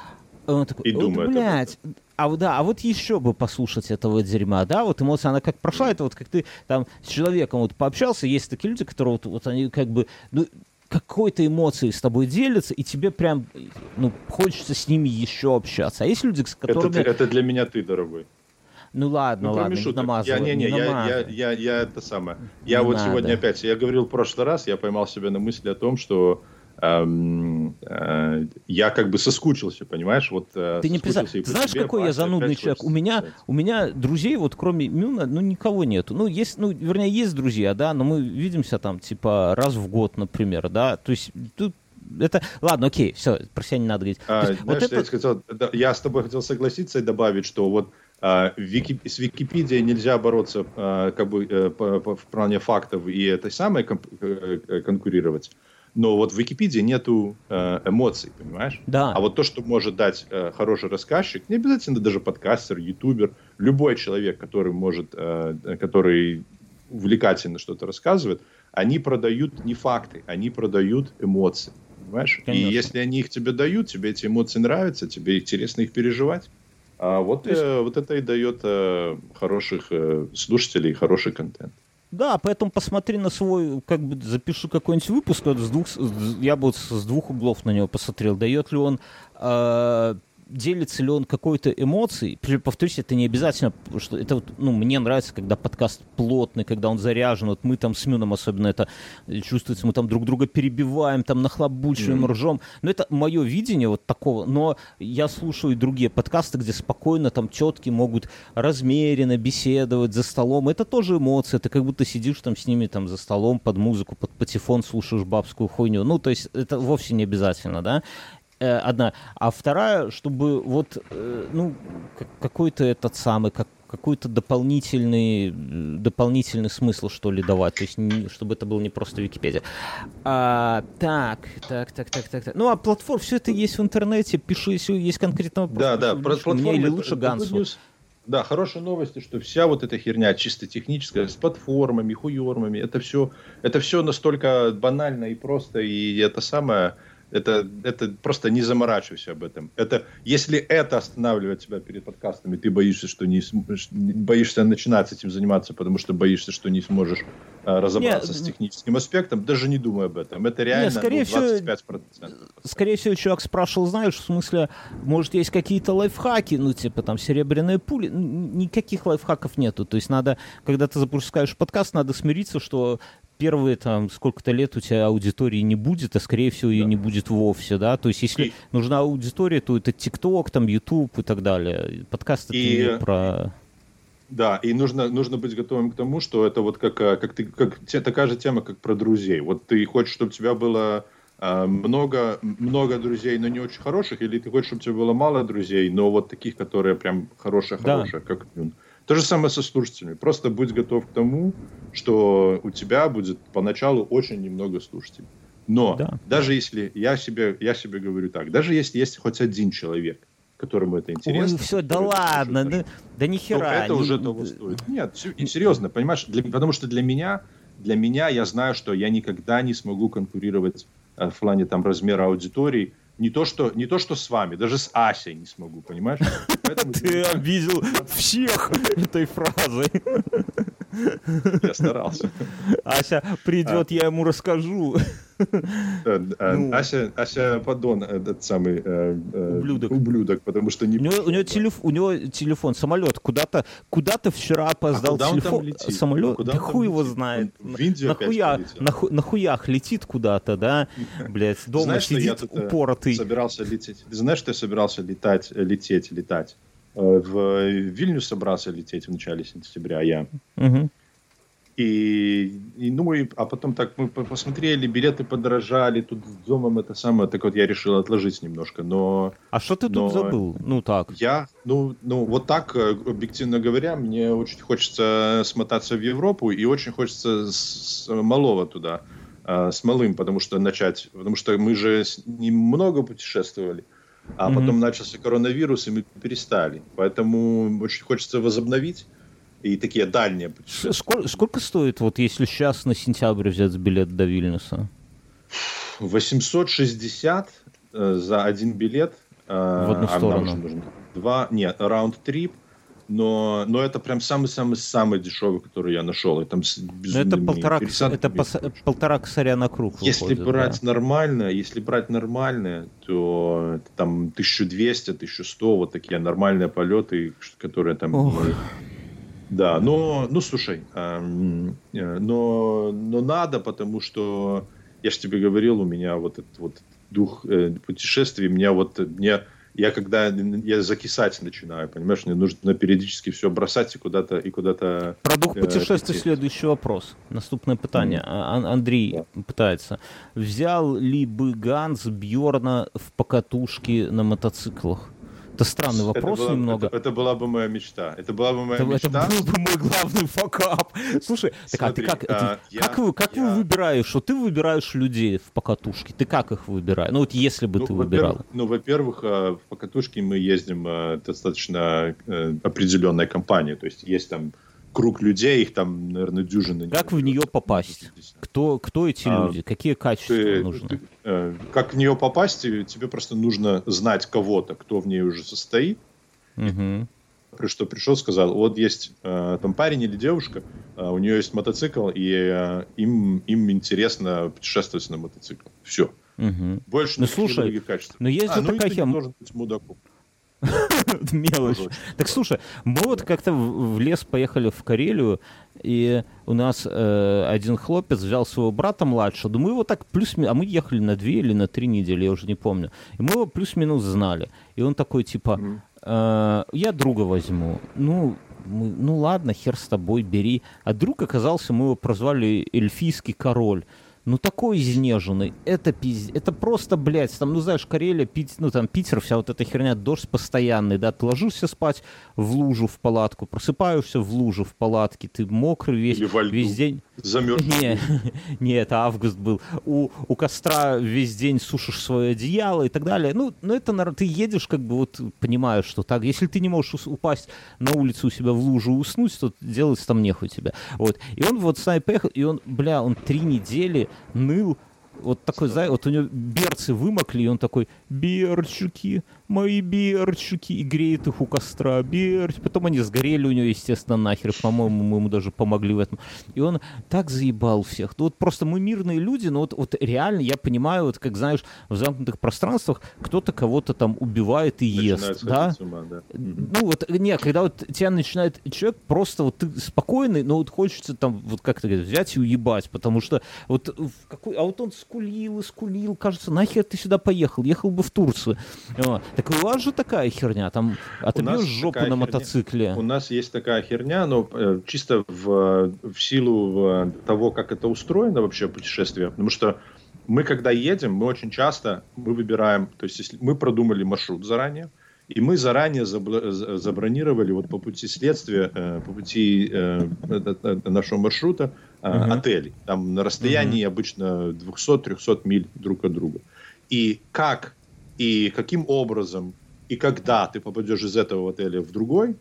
он такой, и думает блядь, а да, а вот еще бы послушать этого дерьма, да, вот эмоция, она как прошла, это вот как ты там с человеком вот пообщался, есть такие люди, которые вот, вот они как бы, ну, какой-то эмоцией с тобой делятся, и тебе прям, ну, хочется с ними еще общаться. А есть люди, с которыми... Это, это для меня ты, дорогой. Ну ладно, ну, ладно, не намазывай. Я, не, не, не я, я, я, я это самое. Я не вот надо. сегодня опять, я говорил в прошлый раз, я поймал себя на мысли о том, что я как бы соскучился, понимаешь? Вот, э, Ты не писал. Знаешь, себе, какой я занудный человек? У меня, у меня друзей, вот кроме Мюна, ну никого нету. Ну, есть, ну, вернее, есть друзья, да, но мы видимся там, типа, раз в год, например, да. То есть тут это ладно, окей, все, про себя не надо говорить. А, есть, знаешь, вот это... я, хотел, да, я с тобой хотел согласиться и добавить, что вот а, Вики, с Википедией нельзя бороться а, как бы, а, по, по, в плане фактов и этой самой кон, э, конкурировать. Но вот в Википедии нету э, эмоций, понимаешь? Да. А вот то, что может дать э, хороший рассказчик, не обязательно даже подкастер, ютубер, любой человек, который может, э, который увлекательно что-то рассказывает, они продают не факты, они продают эмоции. Понимаешь? Конечно. И если они их тебе дают, тебе эти эмоции нравятся, тебе интересно их переживать, а вот, есть... э, вот это и дает э, хороших э, слушателей, хороший контент. Да, поэтому посмотри на свой, как бы запишу какой-нибудь выпуск, вот с двух, я бы вот с двух углов на него посмотрел, дает ли он э, делится ли он какой-то эмоцией, повторюсь, это не обязательно, что это вот, ну, мне нравится, когда подкаст плотный, когда он заряжен, вот мы там с Мюном особенно это чувствуется, мы там друг друга перебиваем, там нахлобучиваем, mm-hmm. ржем, но это мое видение вот такого, но я слушаю и другие подкасты, где спокойно там тетки могут размеренно беседовать за столом, это тоже эмоции, ты как будто сидишь там с ними там за столом под музыку, под патефон слушаешь бабскую хуйню, ну, то есть это вовсе не обязательно, да, Э, одна. А вторая, чтобы вот, э, ну, какой-то этот самый, как какой-то дополнительный, дополнительный смысл, что ли, давать. То есть, не, чтобы это было не просто Википедия. А, так, так, так, так, так, так. Ну, а платформ, все это есть в интернете. Пиши, если есть конкретно вопрос. Да, да, про платформу. Или лучше Гансу. Да, хорошая новость, что вся вот эта херня чисто техническая, с платформами, хуёрмами, это все, это все настолько банально и просто, и это самое, это, это просто не заморачивайся об этом. Это, если это останавливает тебя перед подкастами, ты боишься, что не боишься начинать этим заниматься, потому что боишься, что не сможешь а, разобраться Нет, с техническим аспектом, даже не думай об этом. Это реально Нет, скорее ну, 25%. Всего, скорее всего, человек спрашивал, знаешь, в смысле, может, есть какие-то лайфхаки, ну, типа там серебряные пули. Никаких лайфхаков нету. То есть надо, когда ты запускаешь подкаст, надо смириться, что первые там сколько-то лет у тебя аудитории не будет, а скорее всего ее да. не будет вовсе, да, то есть если и... нужна аудитория, то это ТикТок, там YouTube и так далее. Подкаст это и... про... Да, и нужно, нужно быть готовым к тому, что это вот как, э, как, ты, как такая же тема, как про друзей. Вот ты хочешь, чтобы у тебя было э, много, много друзей, но не очень хороших, или ты хочешь, чтобы у тебя было мало друзей, но вот таких, которые прям хорошие-хорошие, да. как. То же самое со слушателями. Просто будь готов к тому, что у тебя будет поначалу очень немного слушателей. Но да. даже если я себе, я себе говорю так, даже если есть хоть один человек, которому это интересно. Ой, все, да ладно, да, да ни хера. Это не... уже того стоит. Нет, серьезно, понимаешь, для, потому что для меня, для меня я знаю, что я никогда не смогу конкурировать э, в плане там размера аудитории не то, что, не то, что с вами, даже с Асей не смогу, понимаешь? *laughs* Ты обидел всех этой фразой. *laughs* Я старался. Ася придет, я ему расскажу. Э, э, ну, Ася, Ася подон, этот самый э, ублюдок. ублюдок, потому что не. У него, у него, телеф, у него телефон, самолет куда-то, куда-то вчера опоздал а телефон, самолет. Ну, да хуй его знает. нахуя, наху, нахуях летит куда-то, да, *laughs* блядь, дома сидит упоротый. Собирался лететь. Ты знаешь, что я собирался летать, лететь, летать? В Вильнюс собрался лететь в начале сентября, я. Угу. И, и, ну, и, а потом так мы посмотрели, билеты подорожали, тут с домом это самое, так вот я решил отложить немножко, но... А что ты но тут забыл? Ну так. Я, ну, ну, вот так, э, объективно говоря, мне очень хочется смотаться в Европу и очень хочется с, с малого туда, э, с малым, потому что начать, потому что мы же немного путешествовали, а mm-hmm. потом начался коронавирус, и мы перестали. Поэтому очень хочется возобновить и такие дальние. Сколько, сколько стоит, вот если сейчас на сентябрь взять билет до Вильнюса? 860 э, за один билет. Э, В одну а сторону. Нужно два, нет, раунд-трип. Но, но это прям самый-самый-самый дешевый, который я нашел. И там но это полтора, это пос, полтора косаря на круг. Если выходит, брать да. нормально, если брать нормальное, то там 1200, 1100, вот такие нормальные полеты, которые там... Ох. Да, но, ну слушай, э, но, но надо, потому что я же тебе говорил, у меня вот этот вот дух э, путешествий, меня вот мне я когда я закисать начинаю, понимаешь, мне нужно периодически все бросать и куда-то и куда-то. Про дух э, путешествий э, следующий вопрос. Наступное питание. Mm. Андрей да. пытается. Взял ли бы Ганс Бьорна в покатушки на мотоциклах? Это странный вопрос это была, немного. Это, это была бы моя мечта. Это была бы моя это, мечта. Это был бы мой главный факап. *laughs* Слушай, Смотри, так, а ты как, а, ты, я, как, вы, как я... вы выбираешь, что ты выбираешь людей в покатушке? Ты как их выбираешь? Ну вот если бы ну, ты выбирал. Ну, во-первых, а, в покатушке мы ездим а, достаточно э, определенная компания. То есть есть там круг людей, их там, наверное, дюжины. Как в нее попасть? Кто, кто эти а, люди? Какие качества ты, нужны? Ты, э, как в нее попасть? Тебе просто нужно знать кого-то, кто в ней уже состоит. Угу. Что пришел, сказал, вот есть э, там парень или девушка, э, у нее есть мотоцикл, и э, им, им интересно путешествовать на мотоцикл. Все. Угу. Больше ну, слушай, других качеств. Но есть а, ну, такая хема. должен быть мудаком. *laughs* Мелочь. Так слушай, мы вот как-то в лес поехали в Карелию, и у нас э, один хлопец взял своего брата младшего, мы его так плюс а мы ехали на две или на три недели, я уже не помню, и мы его плюс-минус знали, и он такой типа, э, я друга возьму, ну, мы, ну ладно, хер с тобой, бери, а друг оказался, мы его прозвали эльфийский король, ну такой изнеженный, это пиздец, это просто, блядь, там, ну знаешь, Карелия, Пит, ну там Питер, вся вот эта херня, дождь постоянный, да, ты ложишься спать в лужу в палатку, просыпаешься в лужу в палатке, ты мокрый весь, весь день. Замерз. *laughs* Не, не, это август был. У, у костра весь день сушишь свое одеяло и так далее. Ну, ну это, наверное, ты едешь, как бы вот понимаешь, что так. Если ты не можешь упасть на улицу у себя в лужу и уснуть, то делать там нехуй тебе. Вот. И он вот с нами поехал, и он, бля, он три недели ныл вот такой, знаешь, вот у него берцы вымокли, и он такой, берчуки, мои берчуки, и греет их у костра, берч. Потом они сгорели у него, естественно, нахер, по-моему, мы ему даже помогли в этом. И он так заебал всех. Ну вот просто мы мирные люди, но вот, вот реально я понимаю, вот как, знаешь, в замкнутых пространствах кто-то кого-то там убивает и ест, да? Ума, да? Ну вот, не, когда вот тебя начинает человек просто вот ты спокойный, но вот хочется там вот как-то взять и уебать, потому что вот в какой, а вот он скулил и скулил, кажется, нахер ты сюда поехал, ехал бы в Турцию. Так у вас же такая херня, там отобьешь жопу на херня. мотоцикле. У нас есть такая херня, но э, чисто в, в силу того, как это устроено вообще путешествие, потому что мы когда едем, мы очень часто мы выбираем, то есть если мы продумали маршрут заранее, и мы заранее забронировали вот по пути следствия, э, по пути э, нашего маршрута uh-huh. отели. Там на расстоянии uh-huh. обычно 200-300 миль друг от друга. И как и каким образом и когда ты попадешь из этого отеля в другой,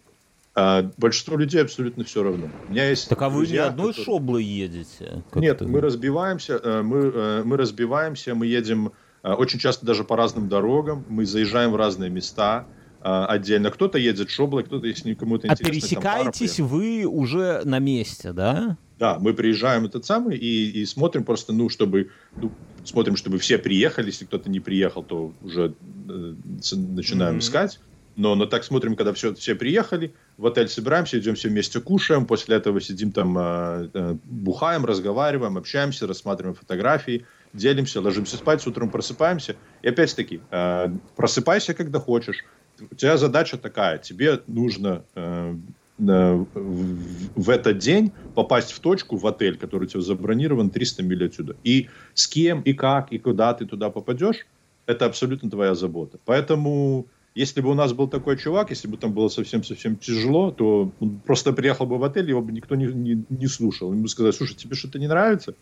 а, большинство людей абсолютно все равно. У меня есть так а вы друзья, не одной которые... шоблой едете? Нет, мы разбиваемся, э, мы, э, мы разбиваемся, мы едем э, очень часто даже по разным дорогам, мы заезжаем в разные места отдельно. Кто-то едет шоблой, кто-то, если кому-то интересно. А пересекаетесь вы уже на месте, да? Да, мы приезжаем этот самый и, и смотрим просто, ну, чтобы ну, смотрим, чтобы все приехали. Если кто-то не приехал, то уже э, начинаем mm-hmm. искать. Но, но так смотрим, когда все, все приехали, в отель собираемся, идем все вместе кушаем, после этого сидим там, э, э, бухаем, разговариваем, общаемся, рассматриваем фотографии, делимся, ложимся спать, с утром просыпаемся. И опять-таки, э, просыпайся, когда хочешь. У тебя задача такая, тебе нужно э, в этот день попасть в точку, в отель, который у тебя забронирован 300 миль отсюда. И с кем, и как, и куда ты туда попадешь, это абсолютно твоя забота. Поэтому, если бы у нас был такой чувак, если бы там было совсем-совсем тяжело, то он просто приехал бы в отель, его бы никто не, не, не слушал. Ему бы сказали, слушай, тебе что-то не нравится?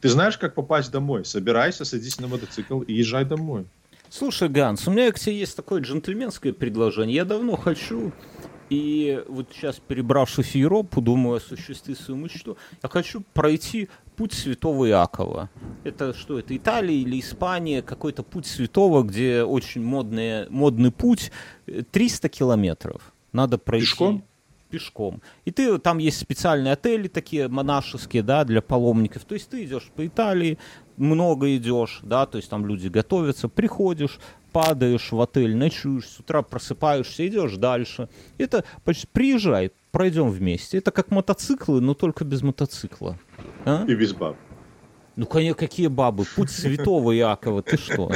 Ты знаешь, как попасть домой? Собирайся, садись на мотоцикл и езжай домой. Слушай, Ганс, у меня к тебе есть такое джентльменское предложение. Я давно хочу и вот сейчас, перебравшись в Европу, думаю осуществить свою мечту. Я хочу пройти путь святого Иакова. Это что, это Италия или Испания? Какой-то путь святого, где очень модный, модный путь. 300 километров. Надо пройти. Пешком? пешком. И ты, там есть специальные отели такие монашеские, да, для паломников. То есть ты идешь по Италии, много идешь, да, то есть там люди готовятся, приходишь, падаешь в отель, ночуешь, с утра просыпаешься, идешь дальше. Это почти приезжай, пройдем вместе. Это как мотоциклы, но только без мотоцикла. А? И без баб. Ну, конечно, какие бабы? Путь святого Якова, ты что?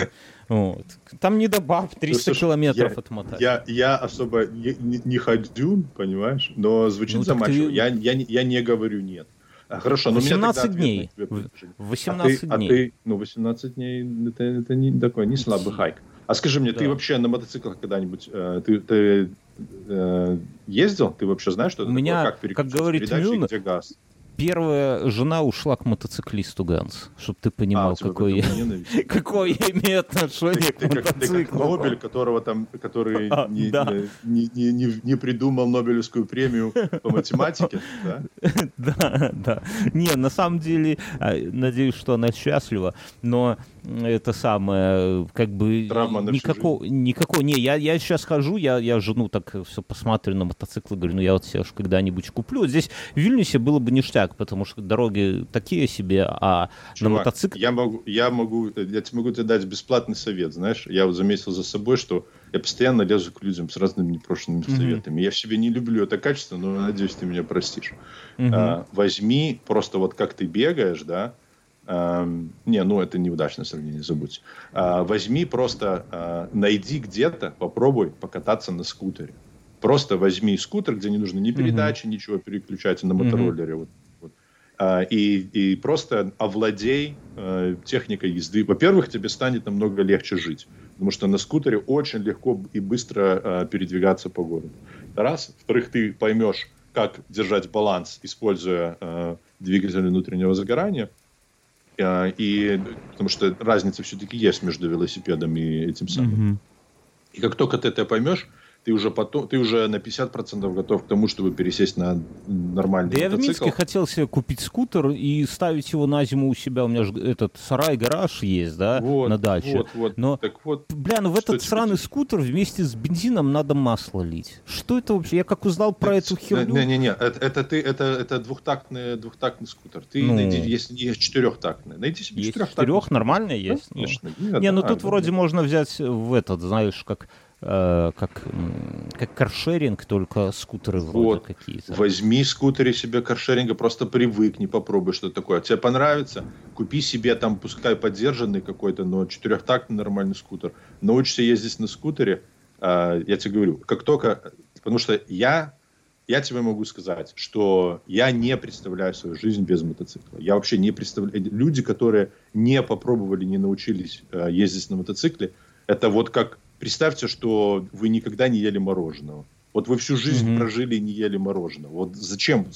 Вот. Там не до баб, 300 ну, слушай, километров я, отмотать. Я, я особо не, не, не ходю, понимаешь, но звучит ну, заманчиво. Ты... Я, я, я не говорю нет. А, хорошо, но 18 дней. 18 а ты, дней. А ты, ну, 18 дней, это, это не такой, не слабый хайк. А скажи мне, да. ты вообще на мотоциклах когда-нибудь, э, ты, ты э, ездил? Ты вообще знаешь, что У это меня, такое? Как, как говорит Мюн, где газ? первая жена ушла к мотоциклисту Ганс, чтобы ты понимал, а, какой, я, *laughs* какое я имею отношение ты, к мотоциклу. Ты, как Нобель, которого там, который *laughs* а, не, да. не, не, не, не придумал Нобелевскую премию по математике, *laughs* да? Да, да. Не, на самом деле, а, надеюсь, что она счастлива, но это самое, как бы Травма никакого, никакого, не, я, я сейчас хожу, я, я жену так все посмотрю на мотоциклы, говорю, ну я вот себе когда-нибудь куплю. Здесь в Вильнюсе было бы ништяк, потому что дороги такие себе, а Чувак, на мотоцикле... Я могу, я могу, я тебе могу тебе дать бесплатный совет, знаешь, я вот заметил за собой, что я постоянно лезу к людям с разными непрошенными mm-hmm. советами. Я в себе не люблю это качество, но надеюсь, ты меня простишь. Mm-hmm. А, возьми просто вот как ты бегаешь, да, не, ну это неудачное сравнение, забудьте. А, возьми просто, а, найди где-то, попробуй покататься на скутере. Просто возьми скутер, где не нужно ни передачи, угу. ничего переключать на мотороллере. Угу. Вот, вот. А, и, и просто овладей э, техникой езды. Во-первых, тебе станет намного легче жить. Потому что на скутере очень легко и быстро э, передвигаться по городу. Раз. Во-вторых, ты поймешь, как держать баланс, используя э, двигатель внутреннего загорания – и потому что разница все-таки есть между велосипедом и этим самым. Mm-hmm. И как только ты это поймешь, ты уже потом, ты уже на 50% готов к тому, чтобы пересесть на нормальный да мотоцикл. я в Минске хотел себе купить скутер и ставить его на зиму у себя. У меня же этот сарай-гараж есть, да, вот, на даче. Вот, вот. Но, так вот, бля, ну в этот сраный тебе... скутер вместе с бензином надо масло лить. Что это вообще? Я как узнал про это, эту херню... Не-не-не, это, это, ты, это, это двухтактный, двухтактный скутер. Ты ну, найди, если есть четырехтактный, найди себе есть четырехтактный. Четырех нормально есть? Конечно. Ну. Не, ну тут вроде можно взять в этот, знаешь, как как, как каршеринг, только скутеры вроде вот. какие-то. Возьми скутеры себе каршеринга, просто привыкни, попробуй, что такое. Тебе понравится, купи себе там, пускай поддержанный какой-то, но четырехтактный нормальный скутер. Научишься ездить на скутере, э, я тебе говорю, как только... Потому что я я тебе могу сказать, что я не представляю свою жизнь без мотоцикла. Я вообще не представляю... Люди, которые не попробовали, не научились э, ездить на мотоцикле, это вот как представьте, что вы никогда не ели мороженого. Вот вы всю жизнь mm-hmm. прожили и не ели мороженого. Вот зачем?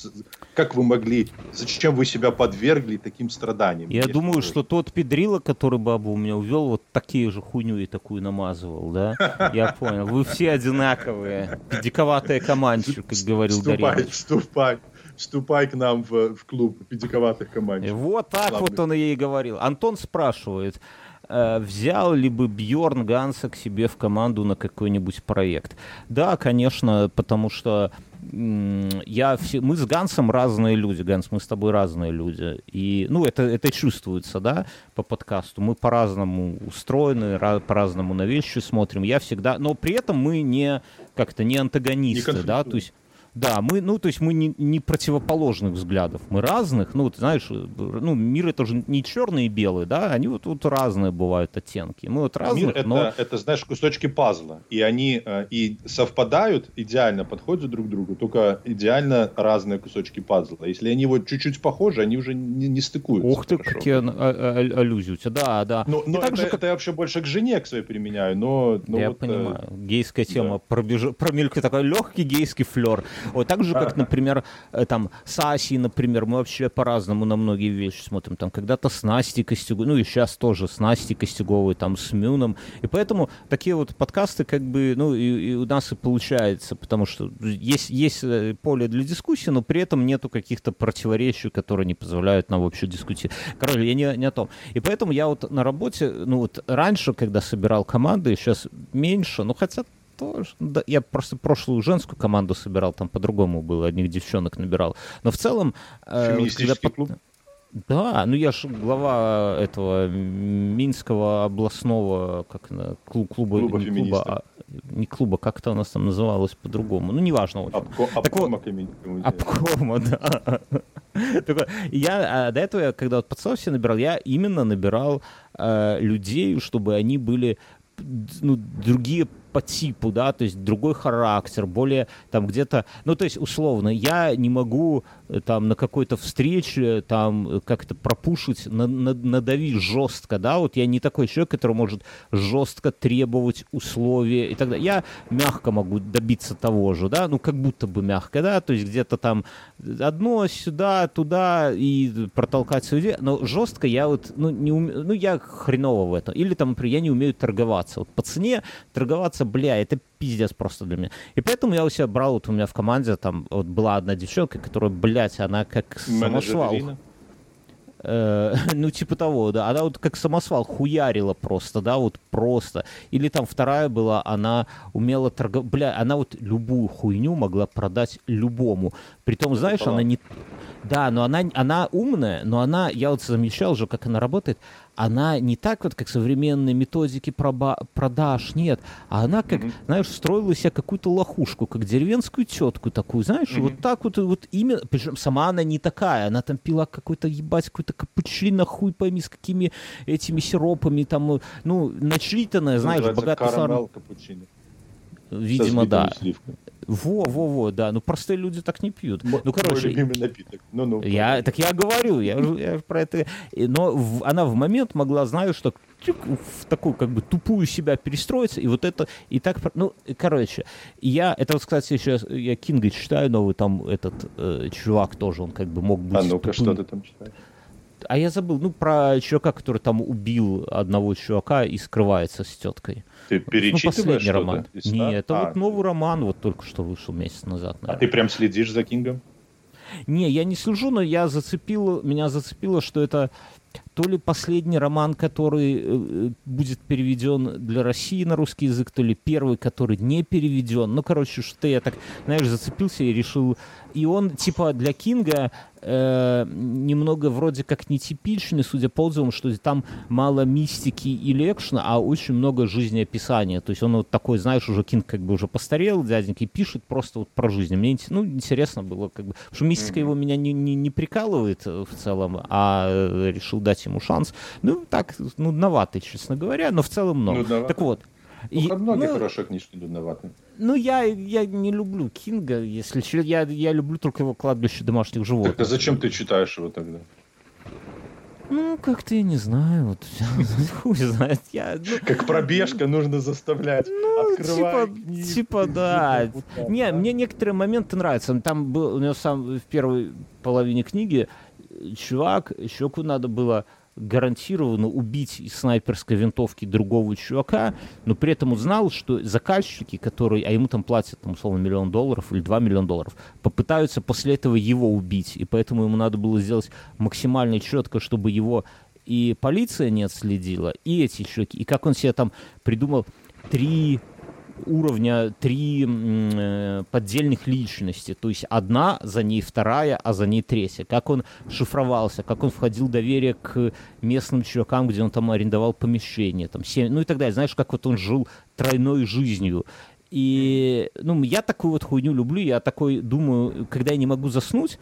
Как вы могли? Зачем вы себя подвергли таким страданиям? Я думаю, мороженого? что тот педрила, который бабу у меня увел, вот такие же хуйню и такую намазывал, да? Я понял. Вы все одинаковые. Педиковатая командчик, как говорил Дарья. Вступай, вступай к нам в, в клуб педиковатых командчиков. Вот так вот он и ей говорил. Антон спрашивает, взял ли бы Бьорн Ганса к себе в команду на какой-нибудь проект? Да, конечно, потому что я все, мы с Гансом разные люди, Ганс, мы с тобой разные люди. И, ну, это, это чувствуется, да, по подкасту. Мы по-разному устроены, по-разному на вещи смотрим. Я всегда, но при этом мы не как-то не антагонисты, не да, то есть да, мы, ну, то есть мы не, не противоположных взглядов, мы разных, ну, ты знаешь, ну, мир это же не черный и белый, да, они вот, вот разные бывают оттенки. Мы вот разных, мир это, но... это, знаешь, кусочки пазла, и они э, и совпадают, идеально подходят друг к другу, только идеально разные кусочки пазла. Если они вот чуть-чуть похожи, они уже не, не стыкуются. Ух ты, хорошо. какие а, а, аллюзии у тебя, да, да. Но, но это, же, как... это я вообще больше к жене к своей применяю, но... но я вот, э, понимаю, э... гейская тема да. пробеж... промелькает такой легкий гейский флер. Вот так же, как, например, э, там, с Асей, например, мы вообще по-разному на многие вещи смотрим. Там когда-то с Настей Костюговой, ну и сейчас тоже с Настей Костюговой, там, с Мюном. И поэтому такие вот подкасты, как бы, ну, и, и у нас и получается, потому что есть, есть э, поле для дискуссии, но при этом нету каких-то противоречий, которые не позволяют нам вообще дискутировать. Короче, я не, не о том. И поэтому я вот на работе, ну вот раньше, когда собирал команды, сейчас меньше, ну хотя тоже. Да, я просто прошлую женскую команду собирал, там по-другому было, одних девчонок набирал. Но в целом... Э, когда клуб? Да, ну я же глава этого Минского областного как клуб, клуба, клуба, не клуба, а, не клуба, как это у нас там называлось по-другому. Ну, неважно очень. Обко, обкома, вот, обкома, *laughs* да. я а, до этого, когда вот пацанов все набирал, я именно набирал э, людей, чтобы они были ну, другие по типу, да, то есть другой характер, более там где-то, ну, то есть условно, я не могу там на какой-то встрече там как-то пропушить, на, на, надавить жестко, да, вот я не такой человек, который может жестко требовать условия и так далее. Я мягко могу добиться того же, да, ну, как будто бы мягко, да, то есть где-то там одно сюда, туда и протолкать свою идею, но жестко я вот, ну, не уме... ну, я хреново в этом. Или там, например, я не умею торговаться. Вот по цене торговаться, бля, это пиздец просто для меня. И поэтому я у себя брал, вот у меня в команде там вот была одна девчонка, которая, блядь, она как самосвал. Э, *laughs* ну, типа того, да. Она вот как самосвал хуярила просто, да, вот просто. Или там вторая была, она умела торговать, бля, она вот любую хуйню могла продать любому. Притом, знаешь, она не... Да, но она, она умная, но она, я вот замечал же, как она работает, она не так вот, как современные методики проба- продаж, нет, а она как, mm-hmm. знаешь, строила себе какую-то лохушку, как деревенскую тетку такую, знаешь, mm-hmm. вот так вот, вот именно, причем сама она не такая, она там пила какой-то, ебать, какой-то капучино, хуй пойми, с какими этими сиропами, там, ну, начитанная, знаешь, богатая... Карамел капучино. Видимо, да. Сливкой. Во, во, во, да. Ну простые люди так не пьют. М- ну короче. Мой любимый напиток. Ну, ну. Я, так я говорю, я, я про это. Но в, она в момент могла, знаю, что в такую как бы тупую себя перестроиться, и вот это, и так, ну, короче, я, это вот, кстати, еще я Кинга читаю, новый там этот э, чувак тоже, он как бы мог быть... А ну-ка, тупым. что ты там читаешь? А я забыл, ну, про чувака, который там убил одного чувака и скрывается с теткой. Ты перечитываешь ну, роман. Нет, это а, вот новый роман, вот только что вышел месяц назад. Наверное. А ты прям следишь за Кингом? Не, я не слежу, но я зацепил, меня зацепило, что это то ли последний роман, который э, будет переведен для России на русский язык, то ли первый, который не переведен. Ну, короче, что я так, знаешь, зацепился и решил и он, типа, для Кинга э, немного вроде как нетипичный, судя по отзывам, что там мало мистики и экшена, а очень много жизнеописания. То есть он вот такой, знаешь, уже Кинг как бы уже постарел, дяденька, и пишет просто вот про жизнь. Мне ну, интересно было, как бы, что мистика mm-hmm. его меня не, не, не прикалывает э, в целом, а э, решил дать ему шанс. Ну, так, нудноватый, честно говоря, но в целом много. Ну, так вот. Ну, и, многие ну, хорошие книжки нудноваты. Ну, я, я не люблю Кинга, если я, я люблю только его кладбище домашних животных. Так а зачем ты читаешь его тогда? Ну, как-то я не знаю, вот *laughs* хуй знает. Я, ну, как пробежка нужно заставлять. Ну, Открывай типа, книгу, типа *laughs* да. Путал, не, да. мне некоторые моменты нравятся. Там был у него сам в первой половине книги чувак, щеку надо было гарантированно убить из снайперской винтовки другого чувака, но при этом узнал, что заказчики, которые, а ему там платят, там, условно, миллион долларов или два миллиона долларов, попытаются после этого его убить, и поэтому ему надо было сделать максимально четко, чтобы его и полиция не отследила, и эти чуваки, и как он себе там придумал три уровня три э, поддельных личности. То есть одна, за ней вторая, а за ней третья. Как он шифровался, как он входил в доверие к местным чувакам, где он там арендовал помещение, там, 7, ну и так далее. Знаешь, как вот он жил тройной жизнью. И ну, я такую вот хуйню люблю, я такой думаю, когда я не могу заснуть,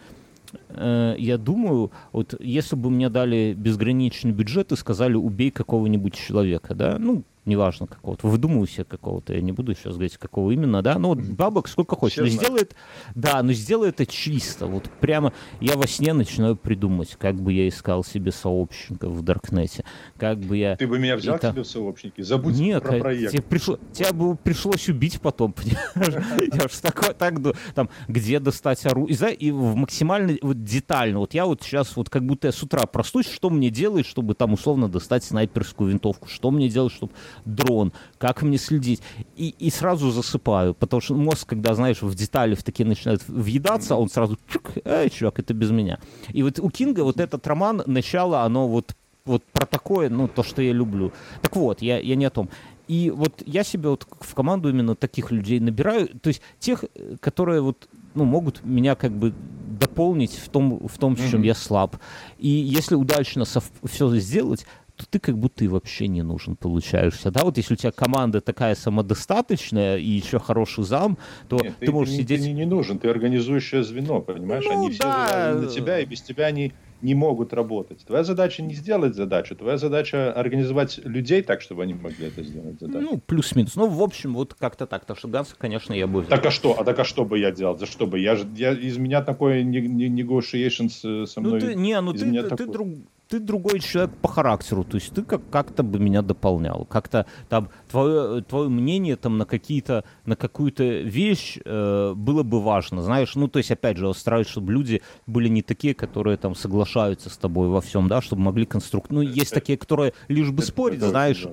э, я думаю, вот если бы мне дали безграничный бюджет и сказали, убей какого-нибудь человека, да, ну, неважно какого-то, выдумываю себе какого-то, я не буду сейчас говорить, какого именно, да, ну вот бабок сколько хочешь, но сделает, да, но сделай это чисто, вот прямо я во сне начинаю придумать, как бы я искал себе сообщников в Даркнете, как бы я... Ты бы меня взял это... себе в сообщники, забудь Нет, про проект. Тебе, пришло... тебе бы пришлось убить потом, *laughs* я же такой, так, там, где достать оружие, и в максимально вот детально, вот я вот сейчас вот как будто я с утра проснусь, что мне делать, чтобы там условно достать снайперскую винтовку, что мне делать, чтобы дрон, как мне следить. И, и сразу засыпаю, потому что мозг, когда, знаешь, в детали в такие начинает въедаться, он сразу, чук, эй, чувак, это без меня. И вот у Кинга вот этот роман, начало, оно вот, вот про такое, ну, то, что я люблю. Так вот, я, я не о том. И вот я себе вот в команду именно таких людей набираю, то есть тех, которые вот ну, могут меня как бы дополнить в том, в том, в чем mm-hmm. я слаб. И если удачно сов- все сделать, то ты как будто и вообще не нужен получаешься. Да, вот если у тебя команда такая самодостаточная и еще хороший зам, то Нет, ты, ты можешь ты, сидеть... Ты не, не нужен, ты организующее звено, понимаешь? Ну, они да. все на тебя, и без тебя они не могут работать. Твоя задача не сделать задачу, твоя задача организовать людей так, чтобы они могли это сделать. Задачу. Ну, плюс-минус. Ну, в общем, вот как-то так. Потому что Ганса, конечно, я бы... Так а что? А так а что бы я делал? За что бы? Я же, я, из меня такой negotiation со мной... Ну, ты, не, ну ты, ты, такой... ты, друг, ты другой человек по характеру, то есть ты как- как-то бы меня дополнял, как-то там твое, твое мнение там на какие-то, на какую-то вещь э, было бы важно, знаешь, ну то есть опять же стараюсь, чтобы люди были не такие, которые там соглашаются с тобой во всем, да, чтобы могли конструк... Ну есть такие, которые лишь бы спорить, знаешь.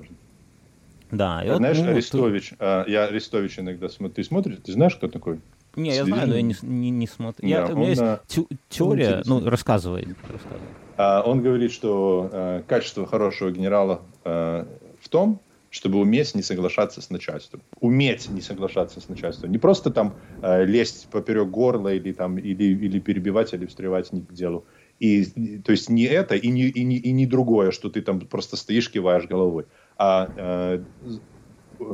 Да. И вот, знаешь, ну, Арестович, ты... а, я Арестович иногда смотрю, ты смотришь, ты знаешь, кто такой? Не, я знаю, но я не, не, не смотрю. Да, я, у меня есть на... теория, ну, рассказывай. рассказывай. А, он говорит, что э, качество хорошего генерала э, в том, чтобы уметь не соглашаться с начальством. Уметь не соглашаться с начальством. Не просто там э, лезть поперек горла или, там, или, или перебивать, или встревать не к делу. И, то есть не это и не, и, не, и не другое, что ты там просто стоишь, киваешь головой, а э,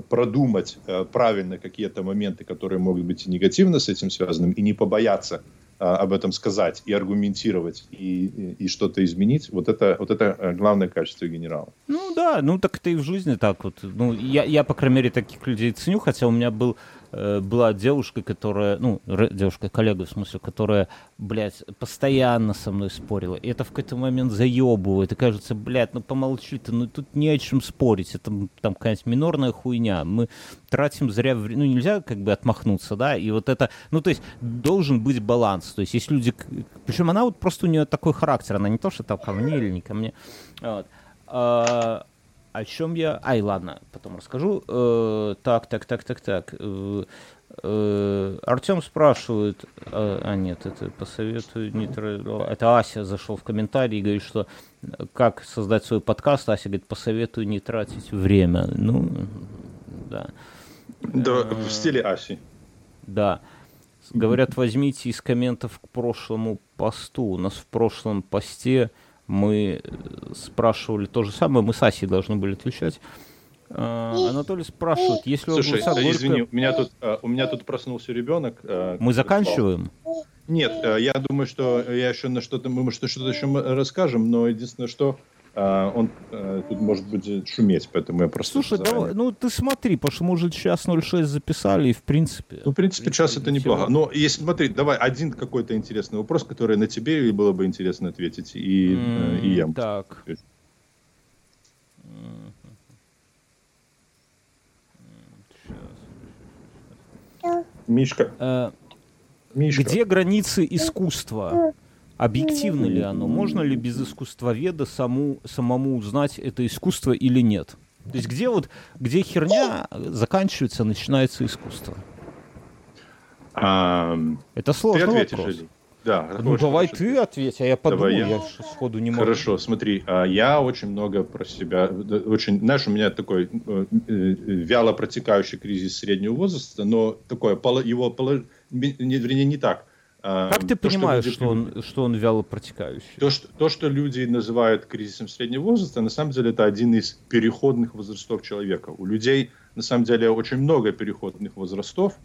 продумать э, правильно какие-то моменты, которые могут быть негативно с этим связаны, и не побояться а, об этом сказать и аргументировать и, и, и что-то изменить, вот это, вот это э, главное качество генерала. Ну да, ну так это и в жизни так вот. Ну, я, я, по крайней мере, таких людей ценю, хотя у меня был Э, была девушка, которая, ну, девушка, коллега, в смысле, которая, блядь, постоянно со мной спорила. И это в какой-то момент заебывает. И кажется, блядь, ну помолчи ты, ну тут не о чем спорить. Это там какая-нибудь минорная хуйня. Мы тратим зря время. Ну, нельзя как бы отмахнуться, да, и вот это, ну, то есть должен быть баланс. То есть есть люди, причем она вот просто у нее такой характер, она не то, что там ко мне или не ко мне. Вот. А, о чем я... Ай, ладно, потом расскажу. Э, так, так, так, так, так. Э, э, Артем спрашивает... Э, а, нет, это посоветую... Не, это Ася зашел в комментарий и говорит, что как создать свой подкаст. Ася говорит, посоветую не тратить время. Ну, да. Да, в стиле Аси. Да. Говорят, возьмите из комментов к прошлому посту. У нас в прошлом посте мы э, спрашивали то же самое, мы с Асей должны были отвечать. А, Анатолий спрашивает, если Слушай, огурца горькая... извини, у меня тут а, у меня тут проснулся ребенок. Мы заканчиваем? Нет, я думаю, что я еще на что-то мы что-то еще расскажем, но единственное, что он а, тут может быть шуметь, поэтому я просто... Слушай, давай, ну ты смотри, потому что мы уже час 06 записали, и в принципе... Ну, в принципе, час это неплохо. Но если смотри, давай один какой-то интересный вопрос, который на тебе было бы интересно ответить, и, mm, и я. Так. Мишка. Э, Мишка. Где границы искусства? Объективно ли оно? Можно ли без искусствоведа саму, самому узнать это искусство или нет? То есть где вот, где херня заканчивается, начинается искусство? А, это сложный ты ответишь, вопрос. Или? Да, ну давай ты ответь, а я подумаю, я. я сходу не могу. Хорошо, смотри, а я очень много про себя, очень, знаешь, у меня такой э, э, вяло протекающий кризис среднего возраста, но такое, его, вернее, не так. Как ты то, понимаешь, что, люди... что, он, что он вяло протекающий? То что, то, что люди называют кризисом среднего возраста, на самом деле это один из переходных возрастов человека. У людей, на самом деле, очень много переходных возрастов,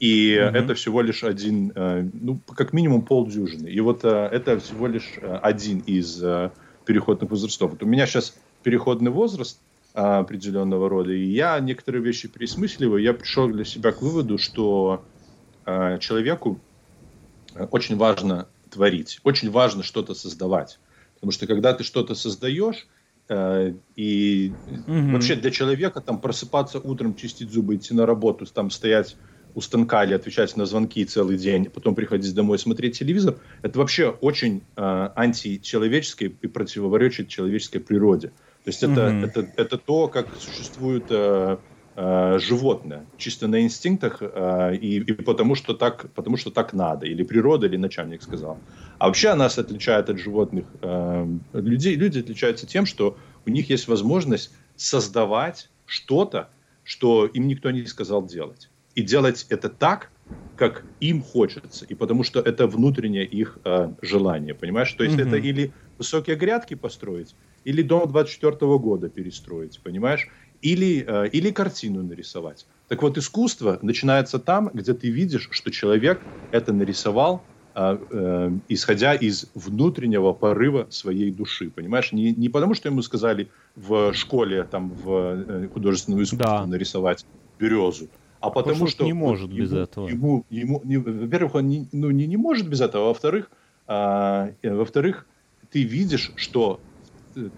и угу. это всего лишь один, э, ну, как минимум полдюжины. И вот э, это всего лишь э, один из переходных возрастов. Вот у меня сейчас переходный возраст определенного рода, и я некоторые вещи пересмысливаю. Я пришел для себя к выводу, что человеку очень важно творить, очень важно что-то создавать. Потому что когда ты что-то создаешь, э, и угу. вообще для человека там просыпаться утром, чистить зубы, идти на работу, там стоять у станка или отвечать на звонки целый день, потом приходить домой смотреть телевизор, это вообще очень э, античеловеческое и противоречит человеческой природе. То есть это, mm это, это то, как существует э, э, животное, чисто на инстинктах э, и, и потому, что так, потому что так надо, или природа, или начальник сказал. А вообще нас отличает от животных э, людей. Люди отличаются тем, что у них есть возможность создавать что-то, что им никто не сказал делать. И делать это так, как им хочется, и потому что это внутреннее их э, желание, понимаешь? То есть mm-hmm. это или высокие грядки построить, или дом 24 года перестроить, понимаешь? Или, э, или картину нарисовать. Так вот, искусство начинается там, где ты видишь, что человек это нарисовал а, э, исходя из внутреннего порыва своей души, понимаешь? Не, не потому, что ему сказали в школе, там, в э, художественном искусстве да. нарисовать березу, а потому, потому что... не может ему, без этого. Ему, ему, не, во-первых, он не, ну, не, не может без этого, а во-вторых, а, э, во-вторых, ты видишь, что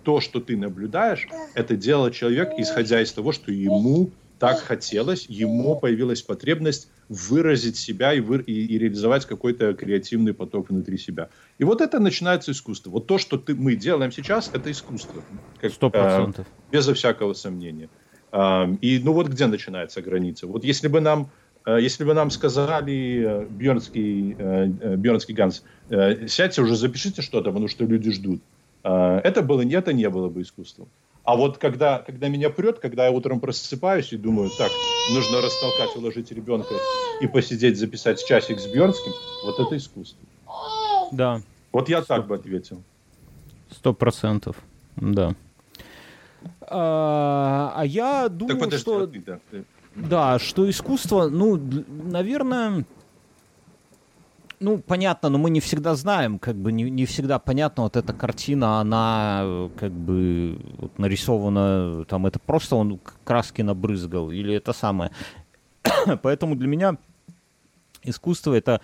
то, что ты наблюдаешь, это делал человек, исходя из того, что ему так хотелось, ему появилась потребность выразить себя и, вы, и, и реализовать какой-то креативный поток внутри себя. И вот это начинается искусство. Вот то, что ты, мы делаем сейчас, это искусство. Сто процентов. Э, безо всякого сомнения. Э, и ну вот где начинается граница? Вот если бы нам э, если бы нам сказали э, Бьернский, э, э, Бьернский Ганс, сядьте уже, запишите что-то, потому что люди ждут. Это было, это не было бы искусством. А вот когда, когда меня прет, когда я утром просыпаюсь и думаю, так, нужно растолкать, уложить ребенка и посидеть, записать часик с Бьернским, вот это искусство. Да. Вот я 100. так бы ответил. Сто процентов, да. А, а я думаю, так, подожди, что... Ты, да, ты... да, что искусство, ну, наверное ну, понятно, но мы не всегда знаем, как бы не, не всегда понятно, вот эта картина, она как бы вот, нарисована, там это просто он краски набрызгал, или это самое. *coughs* Поэтому для меня искусство это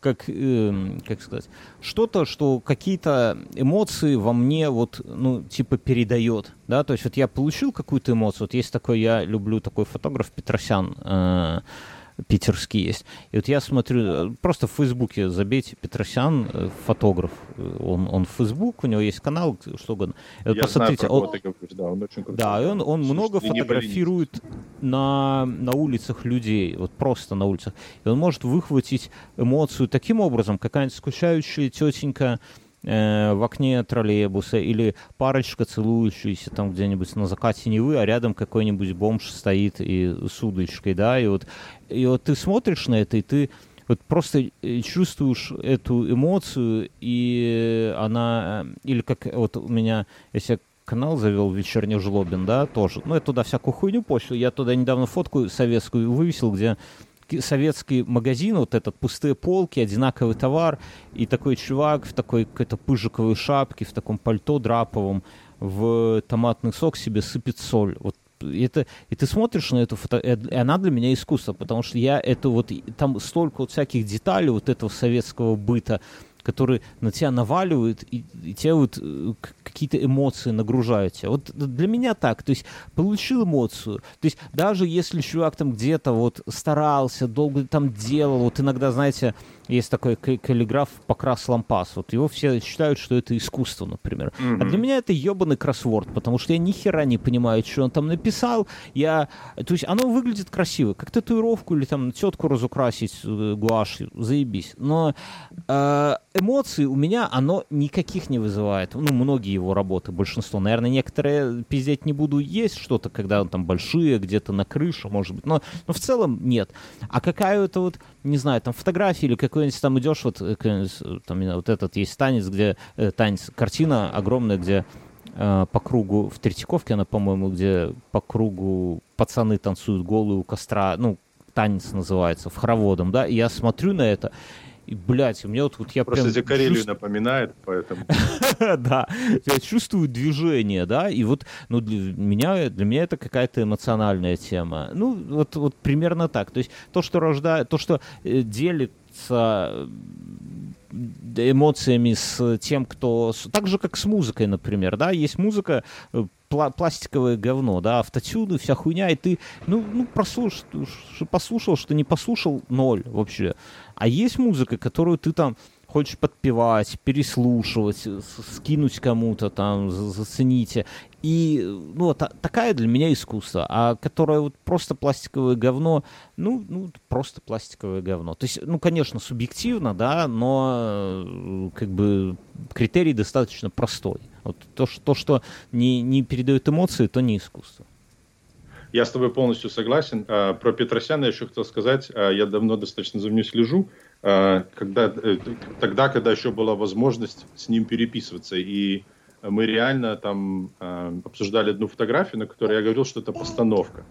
как, э, как сказать, что-то, что какие-то эмоции во мне вот, ну, типа передает, да, то есть вот я получил какую-то эмоцию, вот есть такой, я люблю такой фотограф Петросян, э, питерский есть. И вот я смотрю, просто в Фейсбуке забейте Петросян, э, фотограф. Он, он в Фейсбук, у него есть канал, что угодно. Вот я посмотрите, знаю, он, говоришь, да, он очень крутой. Да, и он, он много фотографирует на, на улицах людей, вот просто на улицах. И он может выхватить эмоцию таким образом, какая-нибудь скучающая тетенька, э, в окне троллейбуса или парочка целующаяся там где-нибудь на закате Невы, а рядом какой-нибудь бомж стоит и с удочкой, да, и вот, и вот ты смотришь на это, и ты вот просто э, чувствуешь эту эмоцию, и она, э, или как вот у меня, если канал завел вечерний жлобин, да, тоже. Ну, я туда всякую хуйню почту. Я туда недавно фотку советскую вывесил, где советский магазин, вот этот, пустые полки, одинаковый товар, и такой чувак в такой какой-то пыжиковой шапке, в таком пальто драповом, в томатный сок себе сыпет соль. Вот это, и ты смотришь на эту фото, и она для меня искусство, потому что я это вот, там столько вот всяких деталей вот этого советского быта, которые на тебя наваливают, и, и тебя вот э, какие-то эмоции нагружают тебя. Вот для меня так, то есть получил эмоцию, то есть даже если чувак там где-то вот старался, долго там делал, вот иногда, знаете, есть такой каллиграф Покрас Лампас. Вот его все считают, что это искусство, например. Mm-hmm. А для меня это ебаный кроссворд, потому что я ни хера не понимаю, что он там написал. Я... То есть оно выглядит красиво. Как татуировку или там тетку разукрасить э, гуашью. Заебись. Но э, эмоций у меня оно никаких не вызывает. Ну, многие его работы, большинство. Наверное, некоторые пиздеть не буду есть что-то, когда он там большие, где-то на крыше, может быть. Но, но в целом нет. А какая-то вот, не знаю, там фотография или какой какой-нибудь там идешь, вот, э, там, вот этот есть танец, где, э, танец, картина огромная, где э, по кругу, в Третьяковке она, по-моему, где по кругу пацаны танцуют голые у костра, ну, танец называется, в хороводом, да, и я смотрю на это, и, блядь, у меня вот, вот я Просто прям... Карелию чувств... напоминает, поэтому... *laughs* да, я чувствую движение, да, и вот, ну, для меня, для меня это какая-то эмоциональная тема. Ну, вот, вот примерно так. То есть то, что рождает, то, что э, делит с эмоциями с тем, кто... Так же, как с музыкой, например, да, есть музыка, э, пла пластиковое говно, да, автотюны, вся хуйня, и ты, ну, ну послушал, послушал, что не послушал, ноль вообще. А есть музыка, которую ты там хочешь подпевать, переслушивать, скинуть кому-то там, зацените. И, ну, та, такая для меня искусство, а которое вот просто пластиковое говно, ну, ну, просто пластиковое говно. То есть, ну, конечно, субъективно, да, но э, как бы критерий достаточно простой. Вот то, что, то, что не, не передает эмоции, то не искусство. Я с тобой полностью согласен. А, про Петросяна еще хотел сказать. А, я давно достаточно за ним слежу. А, когда, э, тогда, когда еще была возможность с ним переписываться. И мы реально там обсуждали одну фотографию, на которой я говорил, что это постановка.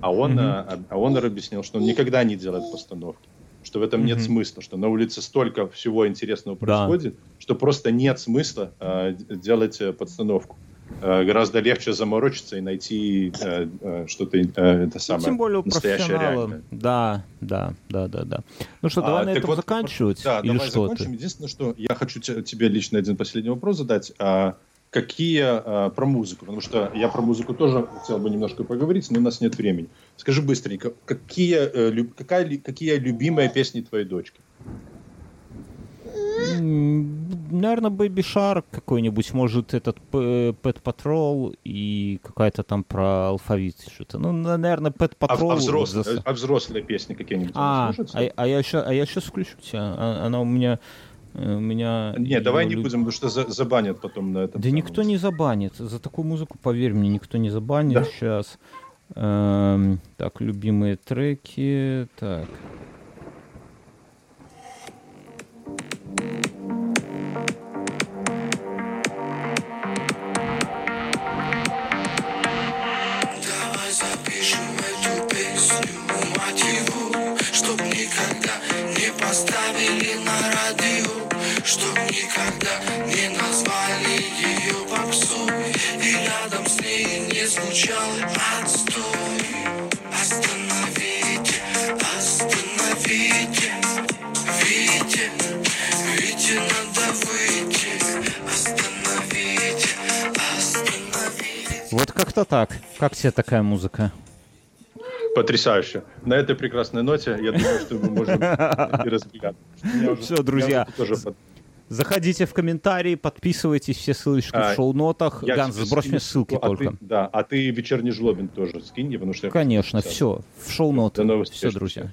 А он, mm-hmm. а он объяснил, что он никогда не делает постановки что в этом нет смысла, что на улице столько всего интересного происходит, да. что просто нет смысла э, делать э, подстановку. Э, гораздо легче заморочиться и найти э, э, что-то э, это самое Тем более у профессионала. Да, да, да, да, да. Ну что, давай а, на этом вот, заканчивать? Да, или давай что закончим. Ты? Единственное, что я хочу тебе лично один последний вопрос задать. А, какие а, про музыку, потому что я про музыку тоже хотел бы немножко поговорить, но у нас нет времени. Скажи быстренько, какие, э, какая, какие любимые песни твоей дочки? Наверное, Baby Shark какой-нибудь, может, этот Pet Patrol и какая-то там про алфавит что-то. Ну, наверное, Pet Patrol. А, а, взрослые, зас... а взрослые песни какие-нибудь? А, а, а, я сейчас, а я сейчас включу тебя. А, она у меня... Э, у меня... Нет, давай не будем, потому что за, забанят потом на этом. Да никто не забанит. За такую музыку, поверь мне, никто не забанит да? сейчас. Эм, так, любимые треки. Так. Чтоб никогда не назвали ее попсой. И рядом с ней не звучал отстой. Остановите, остановите. Вите, Вите надо выйти. Остановите, остановите. Вот как-то так. Как тебе такая музыка? Потрясающе. На этой прекрасной ноте я думаю, что мы можем *laughs* и разбегаться. Все, друзья. Заходите в комментарии, подписывайтесь, все ссылочки а, в шоу-нотах. Ганс, сбрось мне ссылки а только. Ты, да, а ты вечерний жлобин тоже скинь, потому что... Конечно, все, в шоу-ноты. Все, друзья.